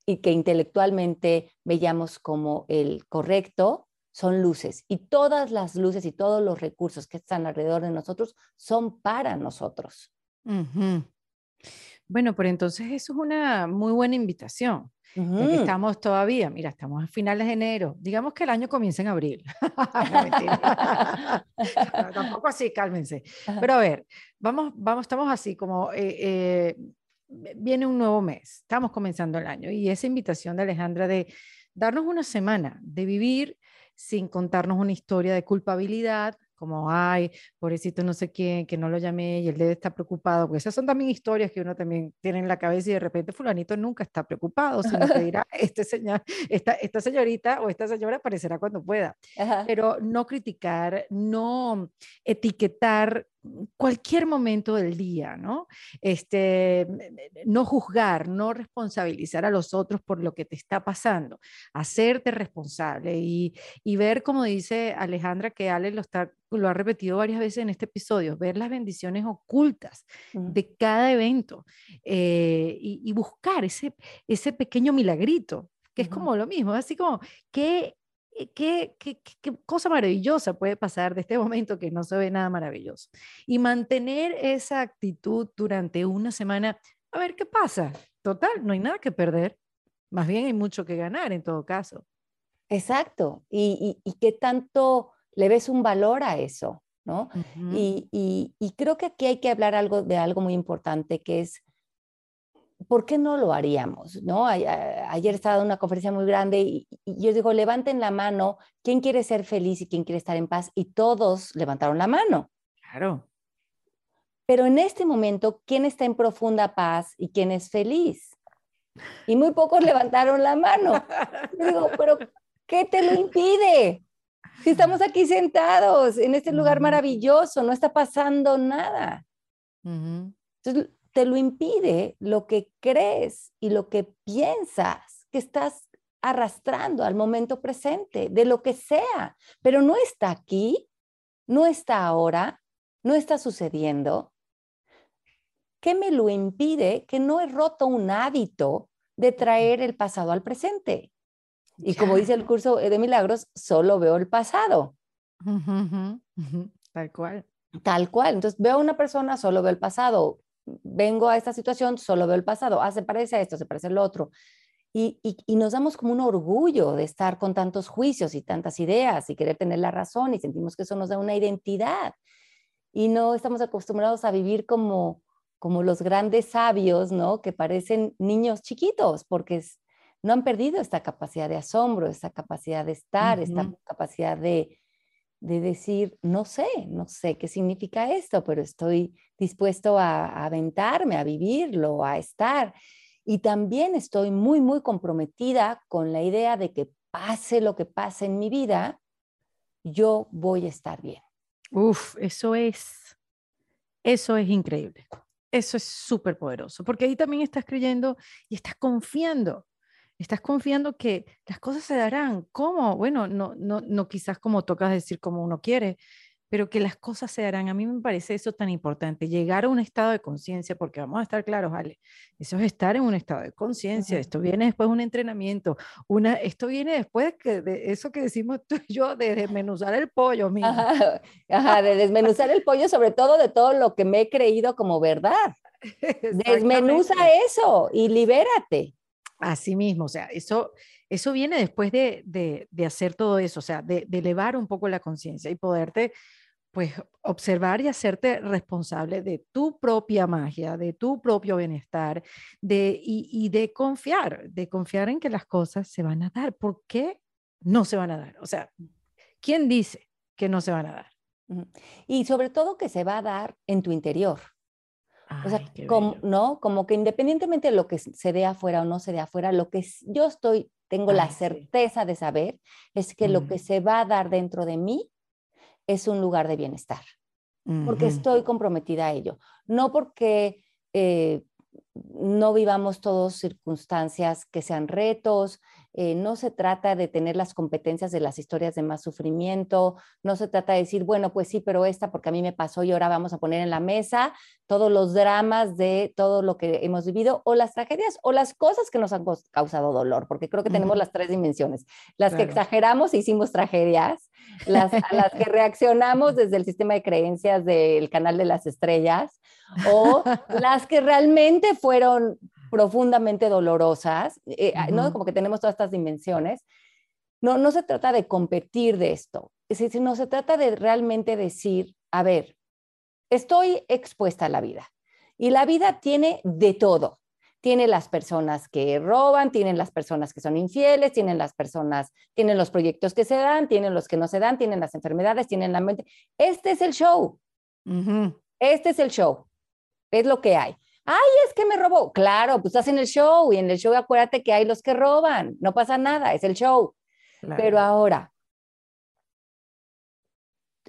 y que intelectualmente veíamos como el correcto, son luces y todas las luces y todos los recursos que están alrededor de nosotros son para nosotros. Bueno, pero entonces eso es una muy buena invitación. estamos todavía, mira, estamos a finales de enero. Digamos que el año comienza en abril. tampoco así, cálmense. Pero a ver, vamos, vamos, estamos así como eh, eh, viene un nuevo mes, estamos comenzando el año y esa invitación de Alejandra de darnos una semana de vivir sin contarnos una historia de culpabilidad, como, ay, pobrecito no sé quién, que no lo llamé y él debe estar preocupado, porque esas son también historias que uno también tiene en la cabeza y de repente fulanito nunca está preocupado, sino que dirá, este señor, esta, esta señorita o esta señora aparecerá cuando pueda. Pero no criticar, no etiquetar cualquier momento del día, ¿no? Este, no juzgar, no responsabilizar a los otros por lo que te está pasando, hacerte responsable y, y ver, como dice Alejandra, que Ale lo, está, lo ha repetido varias veces en este episodio, ver las bendiciones ocultas de cada evento eh, y, buscar ese, ese pequeño milagrito, que es como lo mismo, así como, ¿qué eh, ¿Qué, qué, cosa maravillosa puede pasar de este momento que no se ve nada maravilloso. Y mantener esa actitud durante una semana, a ver qué pasa. Total, no hay nada que perder. Más bien hay mucho que ganar en todo caso. Exacto. ¿Y, y, qué tanto le ves un valor a eso? ¿no? y, y, creo que aquí hay que hablar algo de algo muy importante que es ¿por qué no lo haríamos? ¿no? Ayer estaba en una conferencia muy grande y, yo digo, levanten la mano, ¿quién quiere ser feliz y quién quiere estar en paz? Y todos levantaron la mano. Claro. Pero en este momento, ¿quién está en profunda paz y quién es feliz? Y muy pocos levantaron la mano. Yo digo, pero ¿qué te lo impide? Si estamos aquí sentados en este lugar maravilloso, no está pasando nada. Entonces, te lo impide lo que crees y lo que piensas que estás arrastrando al momento presente, de lo que sea, pero no está aquí, no está ahora, no está sucediendo. ¿Qué me lo impide? Que no he roto un hábito de traer el pasado al presente. Y como dice el curso de milagros, solo veo el pasado. Tal cual. Tal cual. Entonces veo a una persona, solo veo el pasado vengo a esta situación, solo veo el pasado, ah, se parece a esto, se parece a lo otro. Y, y, nos damos como un orgullo de estar con tantos juicios y tantas ideas y querer tener la razón y sentimos que eso nos da una identidad. Y no estamos acostumbrados a vivir como, como los grandes sabios, ¿no? Que parecen niños chiquitos porque no han perdido esta capacidad de asombro, esta capacidad de estar, esta capacidad de, de decir, no sé, no sé qué significa esto, pero estoy dispuesto a, aventarme, a vivirlo, a estar. Y también estoy muy, muy comprometida con la idea de que pase lo que pase en mi vida, yo voy a estar bien. Uf, eso es, eso es increíble. Eso es súper poderoso, porque ahí también estás creyendo y estás confiando estás confiando que las cosas se darán. ¿Cómo? Bueno, no, no, no quizás como tocas decir como uno quiere, pero que las cosas se darán. A mí me parece eso tan importante, llegar a un estado de conciencia, porque vamos a estar claros, Ale, eso es estar en un estado de conciencia, esto viene después de un entrenamiento, una, esto viene después que, de eso que decimos tú y yo, de desmenuzar el pollo, mira. Ajá, de desmenuzar el pollo, sobre todo de todo lo que me he creído como verdad. Desmenuza eso y libérate. Así mismo, o sea, eso, eso viene después de, de, hacer todo eso, o sea, de, elevar un poco la conciencia y poderte, pues, observar y hacerte responsable de tu propia magia, de tu propio bienestar, de, y, y de confiar, de confiar en que las cosas se van a dar. ¿Por qué no se van a dar? O sea, ¿quién dice que no se van a dar? Y sobre todo que se va a dar en tu interior o sea, como, ¿no? Como que independientemente de lo que se dé afuera o no se dé afuera, lo que yo estoy, tengo la certeza de saber es que lo que se va a dar dentro de mí es un lugar de bienestar, porque estoy comprometida a ello. No porque eh, no vivamos todos circunstancias que sean retos, eh, no se trata de tener las competencias de las historias de más sufrimiento, no se trata de decir, bueno, pues sí, pero esta porque a mí me pasó y ahora vamos a poner en la mesa todos los dramas de todo lo que hemos vivido o las tragedias o las cosas que nos han causado dolor, porque creo que tenemos las tres dimensiones, las que exageramos e hicimos tragedias, las, a las que reaccionamos desde el sistema de creencias del canal de las estrellas o las que realmente fueron profundamente dolorosas, eh, ¿no? Como que tenemos todas estas dimensiones. No, no se trata de competir de esto, sino se trata de realmente decir, a ver, estoy expuesta a la vida y la vida tiene de todo. tiene las personas que roban, tienen las personas que son infieles, tienen las personas, tienen los proyectos que se dan, tienen los que no se dan, tienen las enfermedades, tienen la mente. Este es el show. Este es el show. Es lo que hay. Ay, es que me robó. Claro, pues estás en el show y en el show acuérdate que hay los que roban. No pasa nada, es el show. Pero ahora,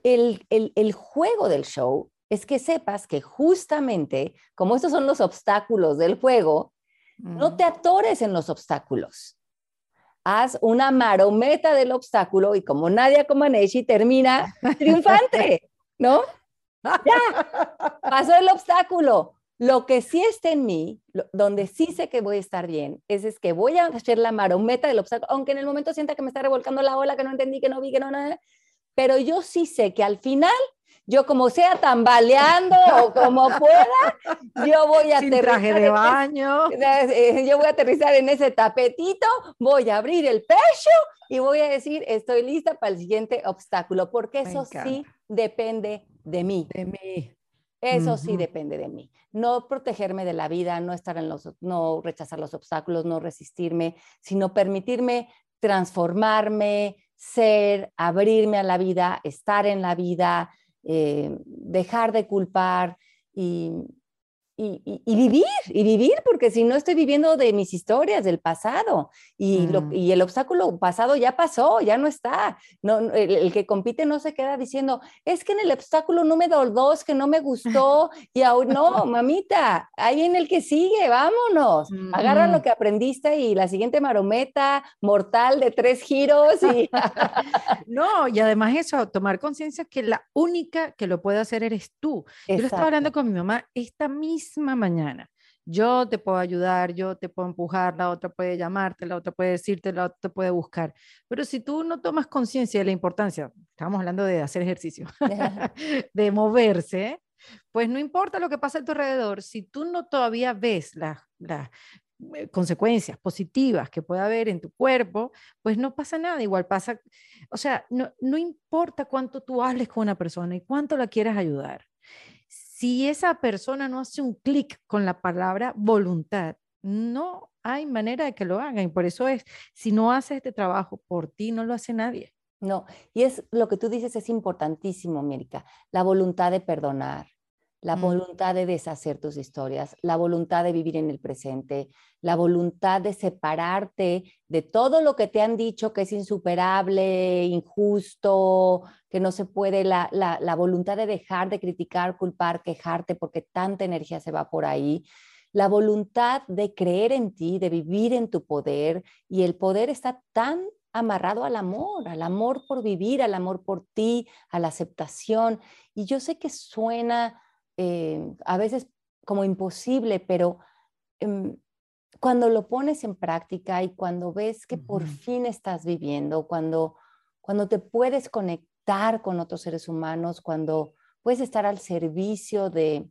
el, el, juego del show es que sepas que justamente, como estos son los obstáculos del juego, no te atores en los obstáculos. Haz una marometa del obstáculo y como Nadia Comaneci termina triunfante, ¿no? Ya, pasó el obstáculo. Lo que sí está en mí, donde sí sé que voy a estar bien, es, es que voy a hacer la marometa del obstáculo, aunque en el momento sienta que me está revolcando la ola, que no entendí, que no vi, que no, nada, pero yo sí sé que al final yo como sea tambaleando o como pueda, yo voy a Sin traje de baño. Eh, yo voy a aterrizar en ese tapetito, voy a abrir el pecho y voy a decir, estoy lista para el siguiente obstáculo, porque eso sí depende de mí. De mí. Eso sí depende de mí. No protegerme de la vida, no estar en los, no rechazar los obstáculos, no resistirme, sino permitirme transformarme, ser, abrirme a la vida, estar en la vida, eh, dejar de culpar y, y, vivir, y vivir, porque si no estoy viviendo de mis historias del pasado y, lo, mm. y el obstáculo pasado ya pasó, ya no está. No, el, que compite no se queda diciendo, es que en el obstáculo número dos que no me gustó y aún no, mamita, ahí en el que sigue, vámonos. Agarra lo que aprendiste y la siguiente marometa mortal de tres giros y... no, y además eso, tomar conciencia que la única que lo puede hacer eres tú. Yo estaba hablando con mi mamá esta misma mañana. Yo te puedo ayudar, yo te puedo empujar, la otra puede llamarte, la otra puede decirte, la otra te puede buscar. Pero si tú no tomas conciencia de la importancia, estamos hablando de hacer ejercicio, de moverse, pues no importa lo que pasa a tu alrededor, si tú no todavía ves las, eh, consecuencias positivas que pueda haber en tu cuerpo, pues no pasa nada, igual pasa, o sea, no, no importa cuánto tú hables con una persona y cuánto la quieras ayudar si esa persona no hace un clic con la palabra voluntad, no hay manera de que lo haga. Y por eso es, si no haces este trabajo por ti, no lo hace nadie. No, y es lo que tú dices es importantísimo, América, la voluntad de perdonar, la voluntad de deshacer tus historias, la voluntad de vivir en el presente, la voluntad de separarte de todo lo que te han dicho que es insuperable, injusto, que no se puede, la, la, voluntad de dejar de criticar, culpar, quejarte, porque tanta energía se va por ahí, la voluntad de creer en ti, de vivir en tu poder, y el poder está tan amarrado al amor, al amor por vivir, al amor por ti, a la aceptación. Y yo sé que suena eh, a veces como imposible, pero em, cuando lo pones en práctica y cuando ves que por fin estás viviendo, cuando, cuando te puedes conectar con otros seres humanos, cuando puedes estar al servicio de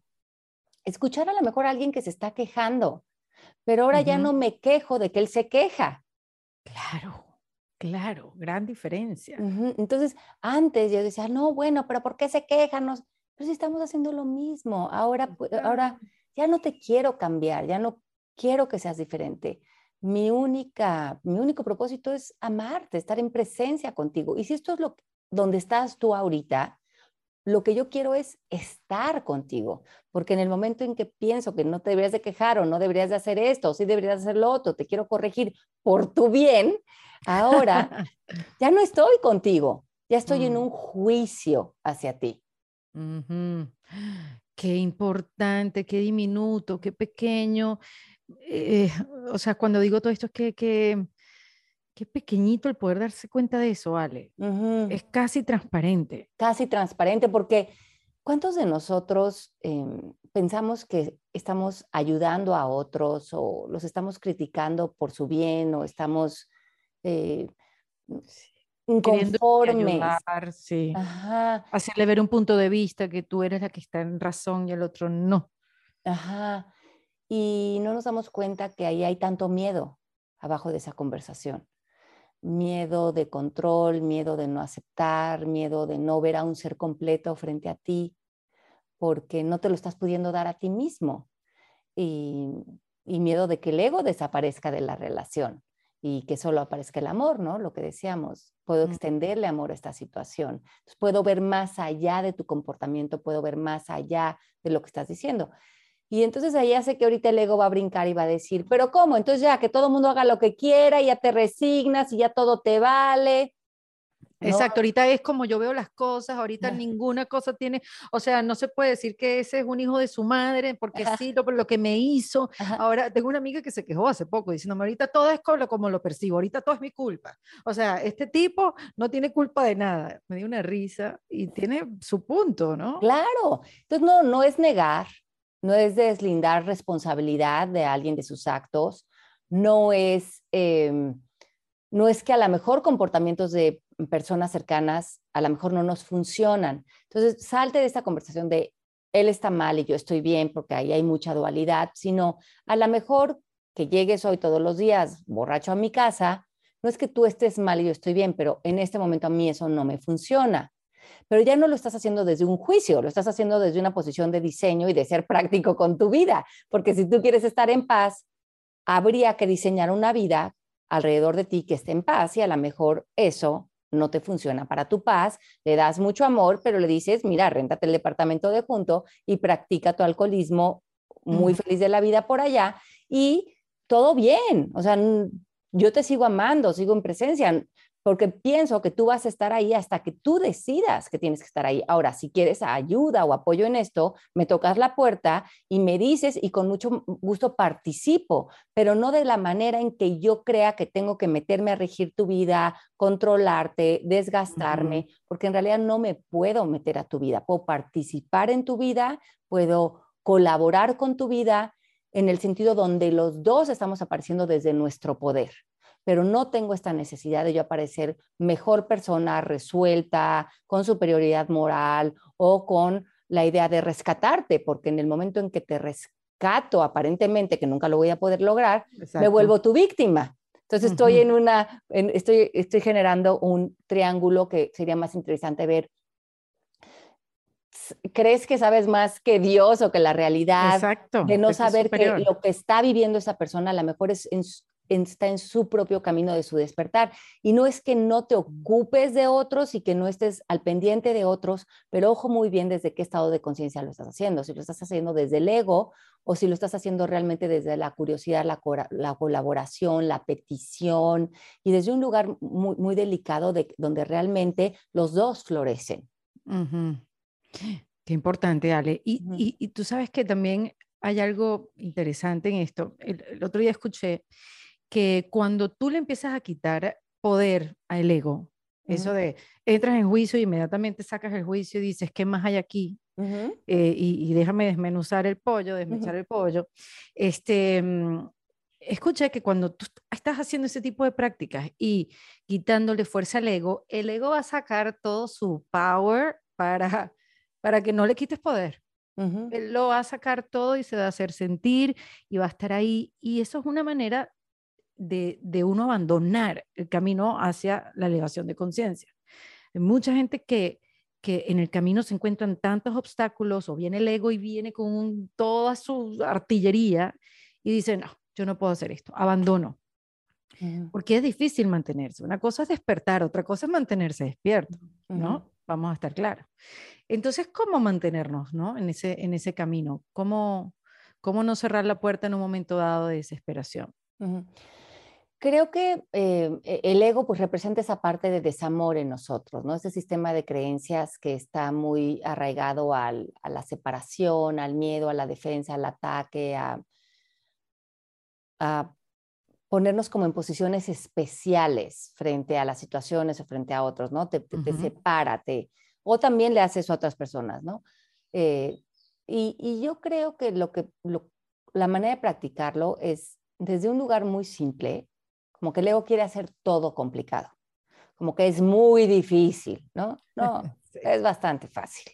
escuchar a lo mejor a alguien que se está quejando, pero ahora ya no me quejo de que él se queja. Claro. Claro, gran diferencia. Entonces, antes yo decía, no, bueno, pero ¿por qué se quejan? Pero si estamos haciendo lo mismo, ahora, ahora ya no te quiero cambiar, ya no quiero que seas diferente. Mi, única, mi único propósito es amarte, estar en presencia contigo. Y si esto es lo donde estás tú ahorita, lo que yo quiero es estar contigo, porque en el momento en que pienso que no te deberías de quejar o no deberías de hacer esto o sí deberías de hacer lo otro, te quiero corregir por tu bien, ahora ya no estoy contigo, ya estoy en mm. un juicio hacia ti. Qué importante, qué diminuto, qué pequeño. Eh, o sea, cuando digo todo esto es que, que qué pequeñito el poder darse cuenta de eso, Ale. Es casi transparente. Casi transparente, porque ¿cuántos de nosotros em, pensamos que estamos ayudando a otros o los estamos criticando por su bien o estamos eh, inconformes. sí. Hacerle ver un punto de vista que tú eres la que está en razón y el otro no. Ajá. Y no nos damos cuenta que ahí hay tanto miedo abajo de esa conversación. Miedo de control, miedo de no aceptar, miedo de no ver a un ser completo frente a ti, porque no te lo estás pudiendo dar a ti mismo. Y, y miedo de que el ego desaparezca de la relación y que solo aparezca el amor, ¿no? Lo que decíamos, puedo extenderle amor a esta situación. puedo ver más allá de tu comportamiento, puedo ver más allá de lo que estás diciendo. Y entonces ahí hace que ahorita el ego va a brincar y va a decir, pero ¿cómo? Entonces ya que todo el mundo haga lo que quiera y ya te resignas y ya todo te vale. Exacto, ahorita es como yo veo las cosas, ahorita ninguna cosa tiene, o sea, no se puede decir que ese es un hijo de su madre, porque sí, lo, lo que me hizo. Ahora, tengo una amiga que se quejó hace poco diciendo, ahorita todo es como, como lo percibo, ahorita todo es mi culpa. O sea, este tipo no tiene culpa de nada. Me dio una risa y tiene su punto, ¿no? Claro, entonces no, no es negar, no es deslindar responsabilidad de alguien de sus actos, no es... Em, no es que a lo mejor comportamientos de personas cercanas a lo mejor no nos funcionan. Entonces, salte de esta conversación de él está mal y yo estoy bien porque ahí hay mucha dualidad, sino a lo mejor que llegues hoy todos los días borracho a mi casa, no es que tú estés mal y yo estoy bien, pero en este momento a mí eso no me funciona. Pero ya no lo estás haciendo desde un juicio, lo estás haciendo desde una posición de diseño y de ser práctico con tu vida, porque si tú quieres estar en paz, habría que diseñar una vida alrededor de ti que esté en paz y a lo mejor eso no te funciona para tu paz, le das mucho amor, pero le dices, mira, réntate el departamento de junto y practica tu alcoholismo muy feliz de la vida por allá y todo bien, o sea, yo te sigo amando, sigo en presencia, porque pienso que tú vas a estar ahí hasta que tú decidas que tienes que estar ahí. Ahora, si quieres ayuda o apoyo en esto, me tocas la puerta y me dices y con mucho gusto participo, pero no de la manera en que yo crea que tengo que meterme a regir tu vida, controlarte, desgastarme, porque en realidad no me puedo meter a tu vida. Puedo participar en tu vida, puedo colaborar con tu vida en el sentido donde los dos estamos apareciendo desde nuestro poder pero no tengo esta necesidad de yo aparecer mejor persona, resuelta, con superioridad moral o con la idea de rescatarte, porque en el momento en que te rescato, aparentemente, que nunca lo voy a poder lograr, me vuelvo tu víctima. Entonces estoy en una, estoy, estoy generando un triángulo que sería más interesante ver. Crees que sabes más que Dios o que la realidad, Exacto, de no saber que lo que está viviendo esa persona a lo mejor es en, está en su propio camino de su despertar. Y no es que no te ocupes de otros y que no estés al pendiente de otros, pero ojo muy bien desde qué estado de conciencia lo estás haciendo, si lo estás haciendo desde el ego o si lo estás haciendo realmente desde la curiosidad, la, colaboración, la petición y desde un lugar muy, muy delicado de, donde realmente los dos florecen. Qué importante, Ale. Y, tú sabes que también hay algo interesante en esto. el otro día escuché que cuando tú le empiezas a quitar poder al ego, eso de entras en juicio y inmediatamente sacas el juicio y dices, ¿qué más hay aquí? Eh, y, déjame desmenuzar el pollo, desmenuzar el pollo. Este, mm, escucha que cuando tú estás haciendo ese tipo de prácticas y quitándole fuerza al ego, el ego va a sacar todo su power para, para que no le quites poder. Él lo va a sacar todo y se va a hacer sentir y va a estar ahí. Y eso es una manera de, uno abandonar el camino hacia la elevación de conciencia. Hay mucha gente que, que en el camino se encuentran tantos obstáculos o viene el ego y viene con toda su artillería y dice, no, yo no puedo hacer esto, abandono. Porque es difícil mantenerse. Una cosa es despertar, otra cosa es mantenerse despierto, ¿no? Vamos a estar claros. Entonces, ¿cómo mantenernos, ¿no? En ese, en ese camino. ¿Cómo, ¿Cómo no cerrar la puerta en un momento dado de desesperación? Creo que eh, e, el ego pues representa esa parte de desamor en nosotros, ¿no? Ese sistema de creencias que está muy arraigado a la separación, al miedo, a la defensa, al ataque, a, ponernos como en posiciones especiales frente a las situaciones o frente a otros, ¿no? Te, te, o también le hace eso a otras personas, ¿no? Eh, y, yo creo que, lo que la manera de practicarlo es desde un lugar muy simple, como que el ego quiere hacer todo complicado, como que es muy difícil, ¿no? No, es bastante fácil.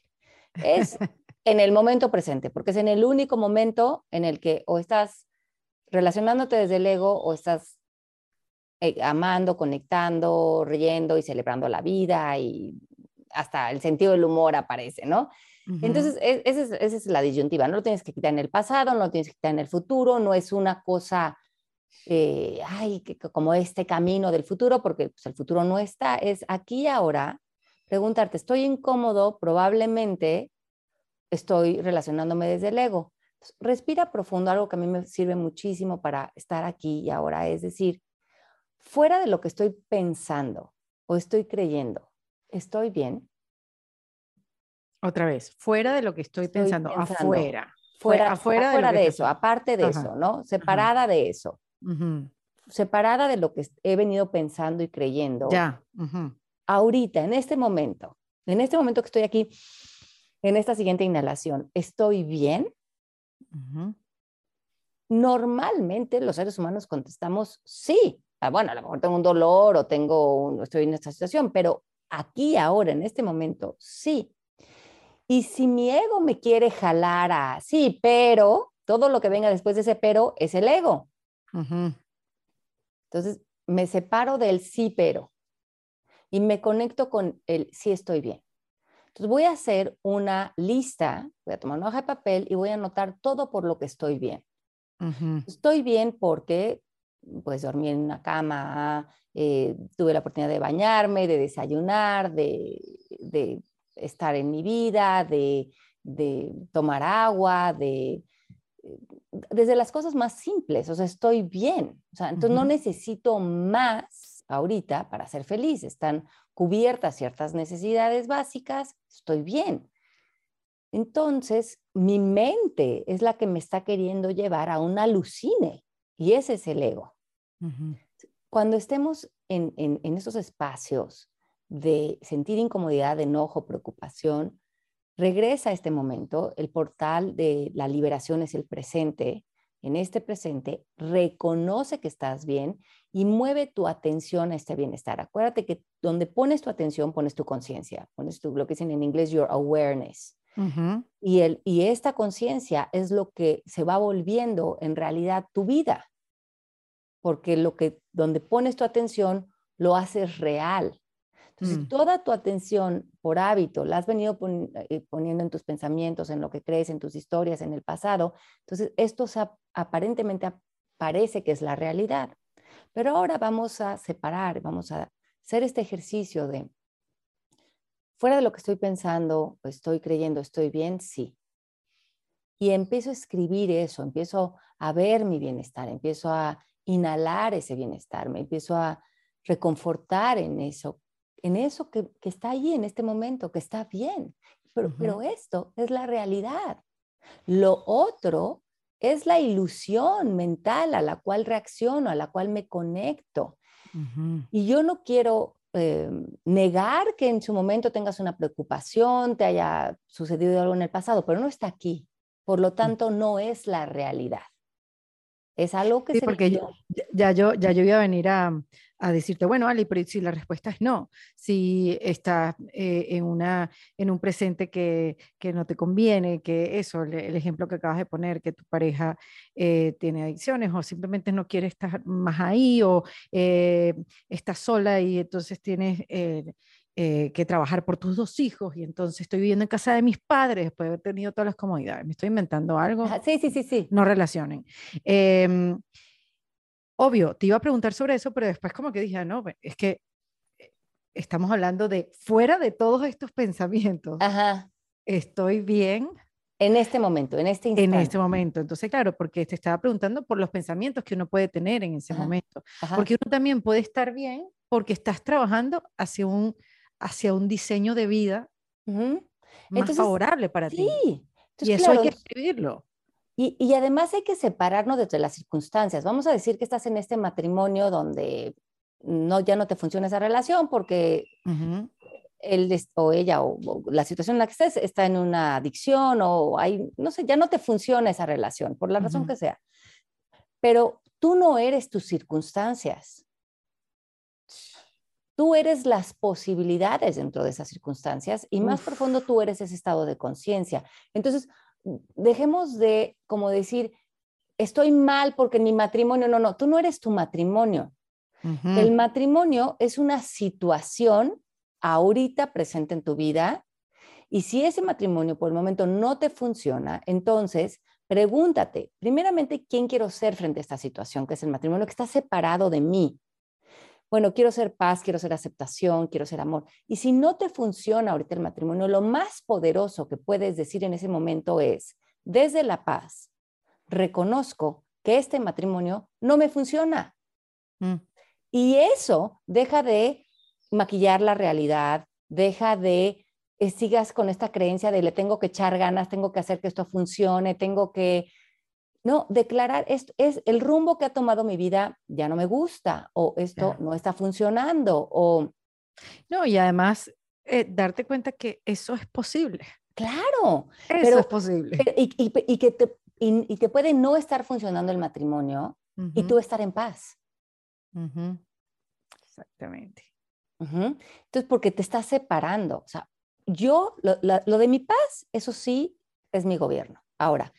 Es en el momento presente, porque es en el único momento en el que o estás relacionándote desde el ego o estás eh, amando, conectando, riendo y celebrando la vida y hasta el sentido del humor aparece, ¿no? Entonces, e, esa es, la disyuntiva, no lo tienes que quitar en el pasado, no lo tienes que quitar en el futuro, no es una cosa, eh, ay, como este camino del futuro, porque pues, el futuro no está, es aquí y ahora, preguntarte, estoy incómodo, probablemente estoy relacionándome desde el ego. respira profundo, algo que a mí me sirve muchísimo para estar aquí y ahora, es decir, fuera de lo que estoy pensando o estoy creyendo, ¿estoy bien? Otra vez, fuera de lo que estoy, pensando, afuera. Fuera, afuera, de, eso, aparte de eso, ¿no? Separada de eso. Separada de lo que he venido pensando y creyendo. Ya. Ahorita, en este momento, en este momento que estoy aquí, en esta siguiente inhalación, ¿estoy bien? Normalmente los seres humanos contestamos sí. Ah, bueno, a lo mejor tengo un dolor o tengo estoy en esta situación, pero aquí, ahora, en este momento, sí. Y si mi ego me quiere jalar a sí, pero todo lo que venga después de ese pero es el ego. Entonces, me separo del sí, pero y me conecto con el sí estoy bien. Entonces, voy a hacer una lista, voy a tomar una hoja de papel y voy a anotar todo por lo que estoy bien. Estoy bien porque pues dormí en una cama, eh, tuve la oportunidad de bañarme, de desayunar, de, estar en mi vida, de, tomar agua, de desde las cosas más simples, o sea, estoy bien, o sea, entonces no necesito más ahorita para ser feliz, están cubiertas ciertas necesidades básicas, estoy bien. Entonces, mi mente es la que me está queriendo llevar a un alucine y ese es el ego. Cuando estemos en, en, esos espacios de sentir incomodidad, enojo, preocupación, regresa a este momento. El portal de la liberación es el presente. En este presente, reconoce que estás bien y mueve tu atención a este bienestar. Acuérdate que donde pones tu atención, pones tu conciencia, pones tu, lo que dicen en inglés, your awareness. y, el, y esta conciencia es lo que se va volviendo en realidad tu vida porque lo que, donde pones tu atención, lo haces real. Entonces, mm. toda tu atención por hábito la has venido eh, poniendo en tus pensamientos, en lo que crees, en tus historias, en el pasado. Entonces, esto aparentemente parece que es la realidad. Pero ahora vamos a separar, vamos a hacer este ejercicio de, fuera de lo que estoy pensando, estoy creyendo, estoy bien, sí. Y empiezo a escribir eso, empiezo a ver mi bienestar, empiezo a inhalar ese bienestar, me empiezo a reconfortar en eso, en eso que, está ahí en este momento, que está bien. Pero, pero esto es la realidad. Lo otro es la ilusión mental a la cual reacciono, a la cual me conecto. Y yo no quiero eh, negar que en su momento tengas una preocupación, te haya sucedido algo en el pasado, pero no está aquí. Por lo mm. tanto, no es la realidad. Es algo que sí, porque ya, yo, ya yo iba a venir a, a, decirte, bueno, Ali, pero si la respuesta es no, si estás eh, en, una, en un presente que, que, no te conviene, que eso, el, ejemplo que acabas de poner, que tu pareja eh, tiene adicciones o simplemente no quiere estar más ahí o eh, estás sola y entonces tienes eh, que trabajar por tus dos hijos y entonces estoy viviendo en casa de mis padres después de haber tenido todas las comodidades. ¿Me estoy inventando algo? Sí, sí, sí, sí. No relacionen. Em, obvio, te iba a preguntar sobre eso, pero después como que dije, ah, no, es que eh, estamos hablando de fuera de todos estos pensamientos. Ajá. Estoy bien. En este momento, en este instante. En este momento. Entonces, claro, porque te estaba preguntando por los pensamientos que uno puede tener en ese momento. Porque uno también puede estar bien porque estás trabajando hacia un hacia un diseño de vida más favorable para ti. y eso hay que escribirlo. Y, y, además hay que separarnos de las circunstancias. Vamos a decir que estás en este matrimonio donde no, ya no te funciona esa relación porque él o ella o, la situación en la que estés está en una adicción o hay, no sé, ya no te funciona esa relación, por la razón que sea. Pero tú no eres tus circunstancias. Tú eres las posibilidades dentro de esas circunstancias y más profundo tú eres ese estado de conciencia. Entonces, dejemos de como decir, estoy mal porque mi matrimonio, no, no, tú no eres tu matrimonio. El matrimonio es una situación ahorita presente en tu vida. Y si ese matrimonio por el momento no te funciona, entonces pregúntate, primeramente, ¿quién quiero ser frente a esta situación, que es el matrimonio que está separado de mí? Bueno, quiero ser paz, quiero ser aceptación, quiero ser amor. Y si no te funciona ahorita el matrimonio, lo más poderoso que puedes decir en ese momento es, desde la paz, reconozco que este matrimonio no me funciona. Mm. Y eso deja de maquillar la realidad, deja de eh, sigas con esta creencia de le tengo que echar ganas, tengo que hacer que esto funcione, tengo que no, declarar esto es el rumbo que ha tomado mi vida ya no me gusta o esto no está funcionando o no y además eh, darte cuenta que eso es posible. Claro, eso es posible. y, que te, y, te puede no estar funcionando el matrimonio y tú estar en paz. Exactamente. Entonces, porque te estás separando. O sea, yo, lo, lo de mi paz, eso sí, es mi gobierno. Ahora,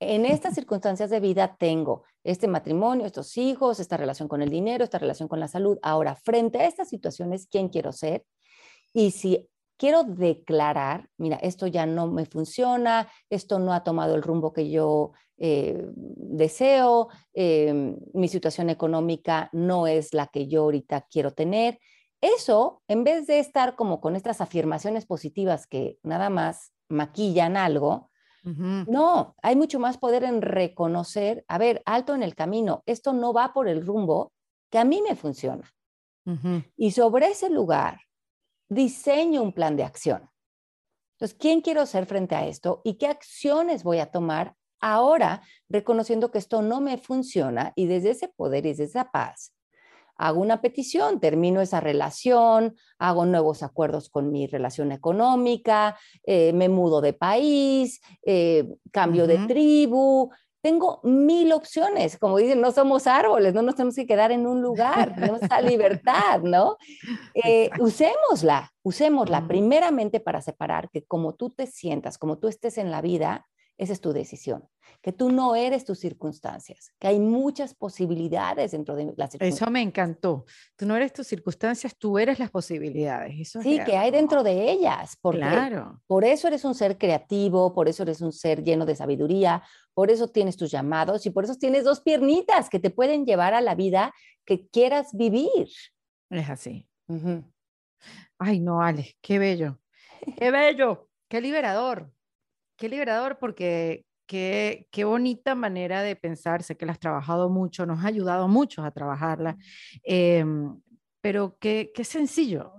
en estas circunstancias de vida tengo este matrimonio, estos hijos, esta relación con el dinero, esta relación con la salud. Ahora, frente a estas situaciones, ¿quién quiero ser? Y si quiero declarar, mira, esto ya no me funciona, esto no ha tomado el rumbo que yo eh, deseo, eh, mi situación económica no es la que yo ahorita quiero tener. Eso, en vez de estar como con estas afirmaciones positivas que nada más maquillan algo, no, hay mucho más poder en reconocer, a ver, alto en el camino, esto no va por el rumbo que a mí me funciona. Y sobre ese lugar, diseño un plan de acción. Entonces, ¿quién quiero ser frente a esto y qué acciones voy a tomar ahora, reconociendo que esto no me funciona y desde ese poder y desde esa paz, hago una petición, termino esa relación, hago nuevos acuerdos con mi relación económica, eh, me mudo de país, eh, cambio de tribu. Tengo mil opciones, como dicen, no somos árboles, no nos tenemos que quedar en un lugar, tenemos esa libertad, ¿no? Eh, usémosla, usémosla primeramente para separar que como tú te sientas, como tú estés en la vida, esa es tu decisión, que tú no eres tus circunstancias, que hay muchas posibilidades dentro de las circunstancias. Eso me encantó. Tú no eres tus circunstancias, tú eres las posibilidades. Eso sí, que hay dentro de ellas. Porque claro. Por eso eres un ser creativo, por eso eres un ser lleno de sabiduría, por eso tienes tus llamados y por eso tienes dos piernitas que te pueden llevar a la vida que quieras vivir. Es así. Ay, no, Ale, qué bello. Qué bello, qué liberador. Qué liberador porque qué, qué bonita manera de pensar. Sé que la has trabajado mucho, nos ha ayudado mucho a trabajarla, em, pero qué, qué sencillo.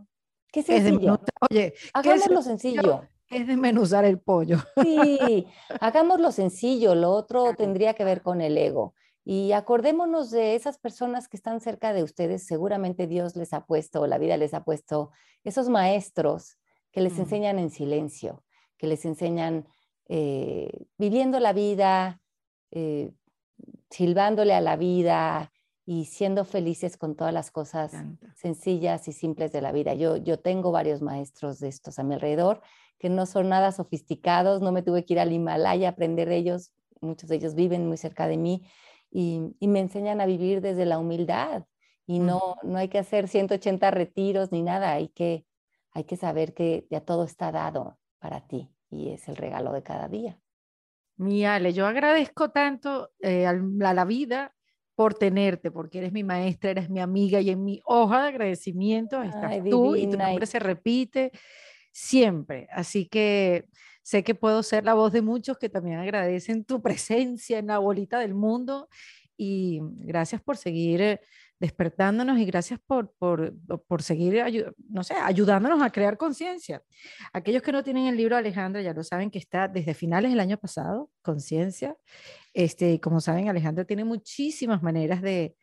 Qué sencillo. Oye, hagámoslo sencillo. Es desmenuzar el pollo. Sí, hagámoslo sencillo. Lo otro tendría que ver con el ego. Y acordémonos de esas personas que están cerca de ustedes. Seguramente Dios les ha puesto, la vida les ha puesto esos maestros que les enseñan en silencio, que les enseñan eh, viviendo la vida, eh, silbándole a la vida y siendo felices con todas las cosas sencillas y simples de la vida. Yo, yo tengo varios maestros de estos a mi alrededor que no son nada sofisticados, no me tuve que ir al Himalaya a aprender de ellos, muchos de ellos viven muy cerca de mí y, me enseñan a vivir desde la humildad y no, no hay que hacer 180 retiros ni nada, hay que, hay que saber que ya todo está dado para ti y es el regalo de cada día. Mi Ale, yo agradezco tanto eh, a la vida por tenerte, porque eres mi maestra, eres mi amiga y en mi hoja de agradecimiento estás tú y tu nombre se repite siempre. Así que sé que puedo ser la voz de muchos que también agradecen tu presencia en la bolita del mundo y gracias por seguir despertándonos y gracias por, por, por seguir, no sé, ayudándonos a crear conciencia. Aquellos que no tienen el libro Alejandra ya lo saben que está desde finales del año pasado, Conciencia. Este, como saben, Alejandra tiene muchísimas maneras de,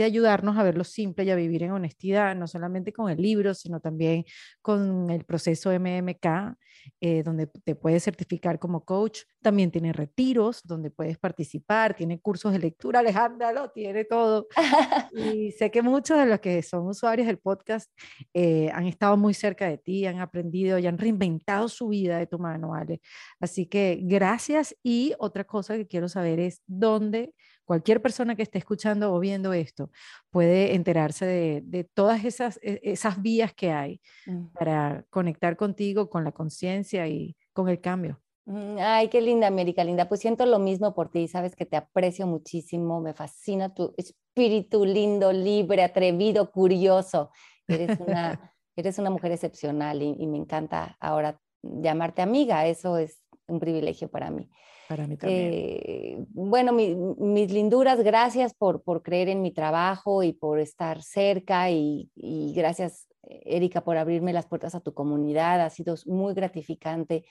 de ayudarnos a ver lo simple y a vivir en honestidad, no solamente con el libro, sino también con el proceso MMK, eh, donde te puedes certificar como coach. También tiene retiros donde puedes participar, tiene cursos de lectura, Alejandra lo tiene todo. y sé que muchos de los que son usuarios del podcast eh, han estado muy cerca de ti, han aprendido y han reinventado su vida de tu mano, Ale. Así que gracias. Y otra cosa que quiero saber es dónde cualquier persona que esté escuchando o viendo esto puede enterarse de, todas esas, e, esas vías que hay mm. para conectar contigo, con la conciencia y con el cambio. Mm, ay, qué linda, América linda. Pues siento lo mismo por ti, sabes que te aprecio muchísimo, me fascina tu espíritu lindo, libre, atrevido, curioso. Eres una, eres una mujer excepcional y, me encanta ahora llamarte amiga, eso es un privilegio para mí. Para mí también. Eh, bueno, mis linduras, gracias por, por creer en mi trabajo y por estar cerca y, y gracias, Erika, por abrirme las puertas a tu comunidad. Ha sido muy gratificante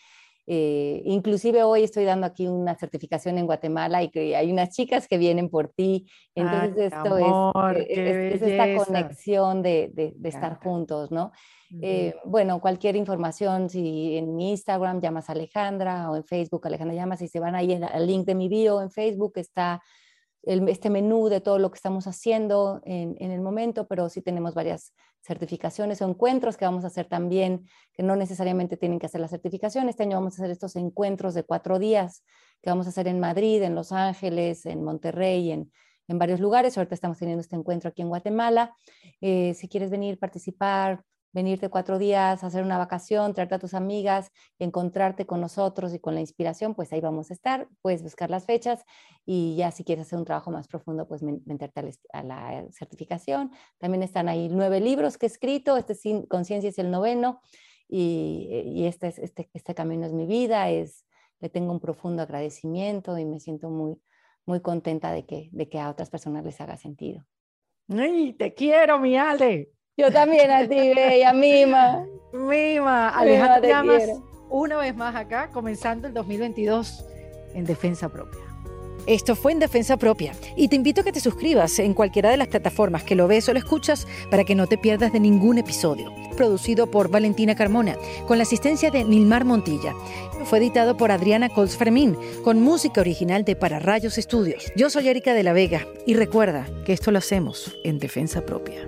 eh, inclusive hoy estoy dando aquí una certificación en Guatemala y que hay unas chicas que vienen por ti. Entonces esto es, eh, es, esta conexión de, de, estar juntos, ¿no? Eh, bueno, cualquier información, si en mi Instagram llamas a Alejandra o en Facebook Alejandra llamas, y se van ahí al link de mi bio en Facebook está este menú de todo lo que estamos haciendo en, el momento, pero sí tenemos varias certificaciones o encuentros que vamos a hacer también, que no necesariamente tienen que hacer la certificación. Este año vamos a hacer estos encuentros de cuatro días que vamos a hacer en Madrid, en Los Ángeles, en Monterrey, en, en varios lugares. Ahorita estamos teniendo este encuentro aquí en Guatemala. Eh, si quieres venir, participar, venirte cuatro días, hacer una vacación, traerte a tus amigas, encontrarte con nosotros y con la inspiración, pues ahí vamos a estar. Puedes buscar las fechas y ya si quieres hacer un trabajo más profundo, pues meterte a la certificación. También están ahí nueve libros que he escrito, este Conciencia es el noveno y, este, es, este, este camino es mi vida, es, le tengo un profundo agradecimiento y me siento muy, muy contenta de que, de que a otras personas les haga sentido. ¡Ay, te quiero, mi Ale! Yo también a ti, bella, mima. Mima, Alejandra Llamas, una vez más acá, comenzando el 2022 en Defensa Propia. Esto fue en Defensa Propia y te invito a que te suscribas en cualquiera de las plataformas que lo ves o lo escuchas para que no te pierdas de ningún episodio. Producido por Valentina Carmona, con la asistencia de Nilmar Montilla. Fue editado por Adriana Colts Fermín, con música original de Para Rayos Estudios. Yo soy Erika de la Vega y recuerda que esto lo hacemos en Defensa Propia.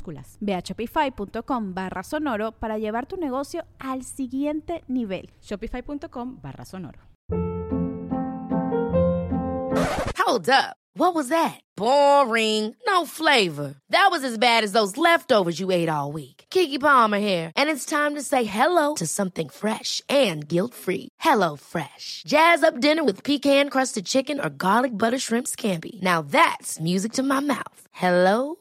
Ve a shopify.com barra sonoro para llevar tu negocio al siguiente nivel. Shopify.com barra sonoro. Hold up. What was that? Boring. No flavor. That was as bad as those leftovers you ate all week. Kiki Palmer here, and it's time to say hello to something fresh and guilt-free. Hello Fresh. Jazz up dinner with pecan-crusted chicken or garlic butter shrimp scampi. Now that's music to my mouth. Hello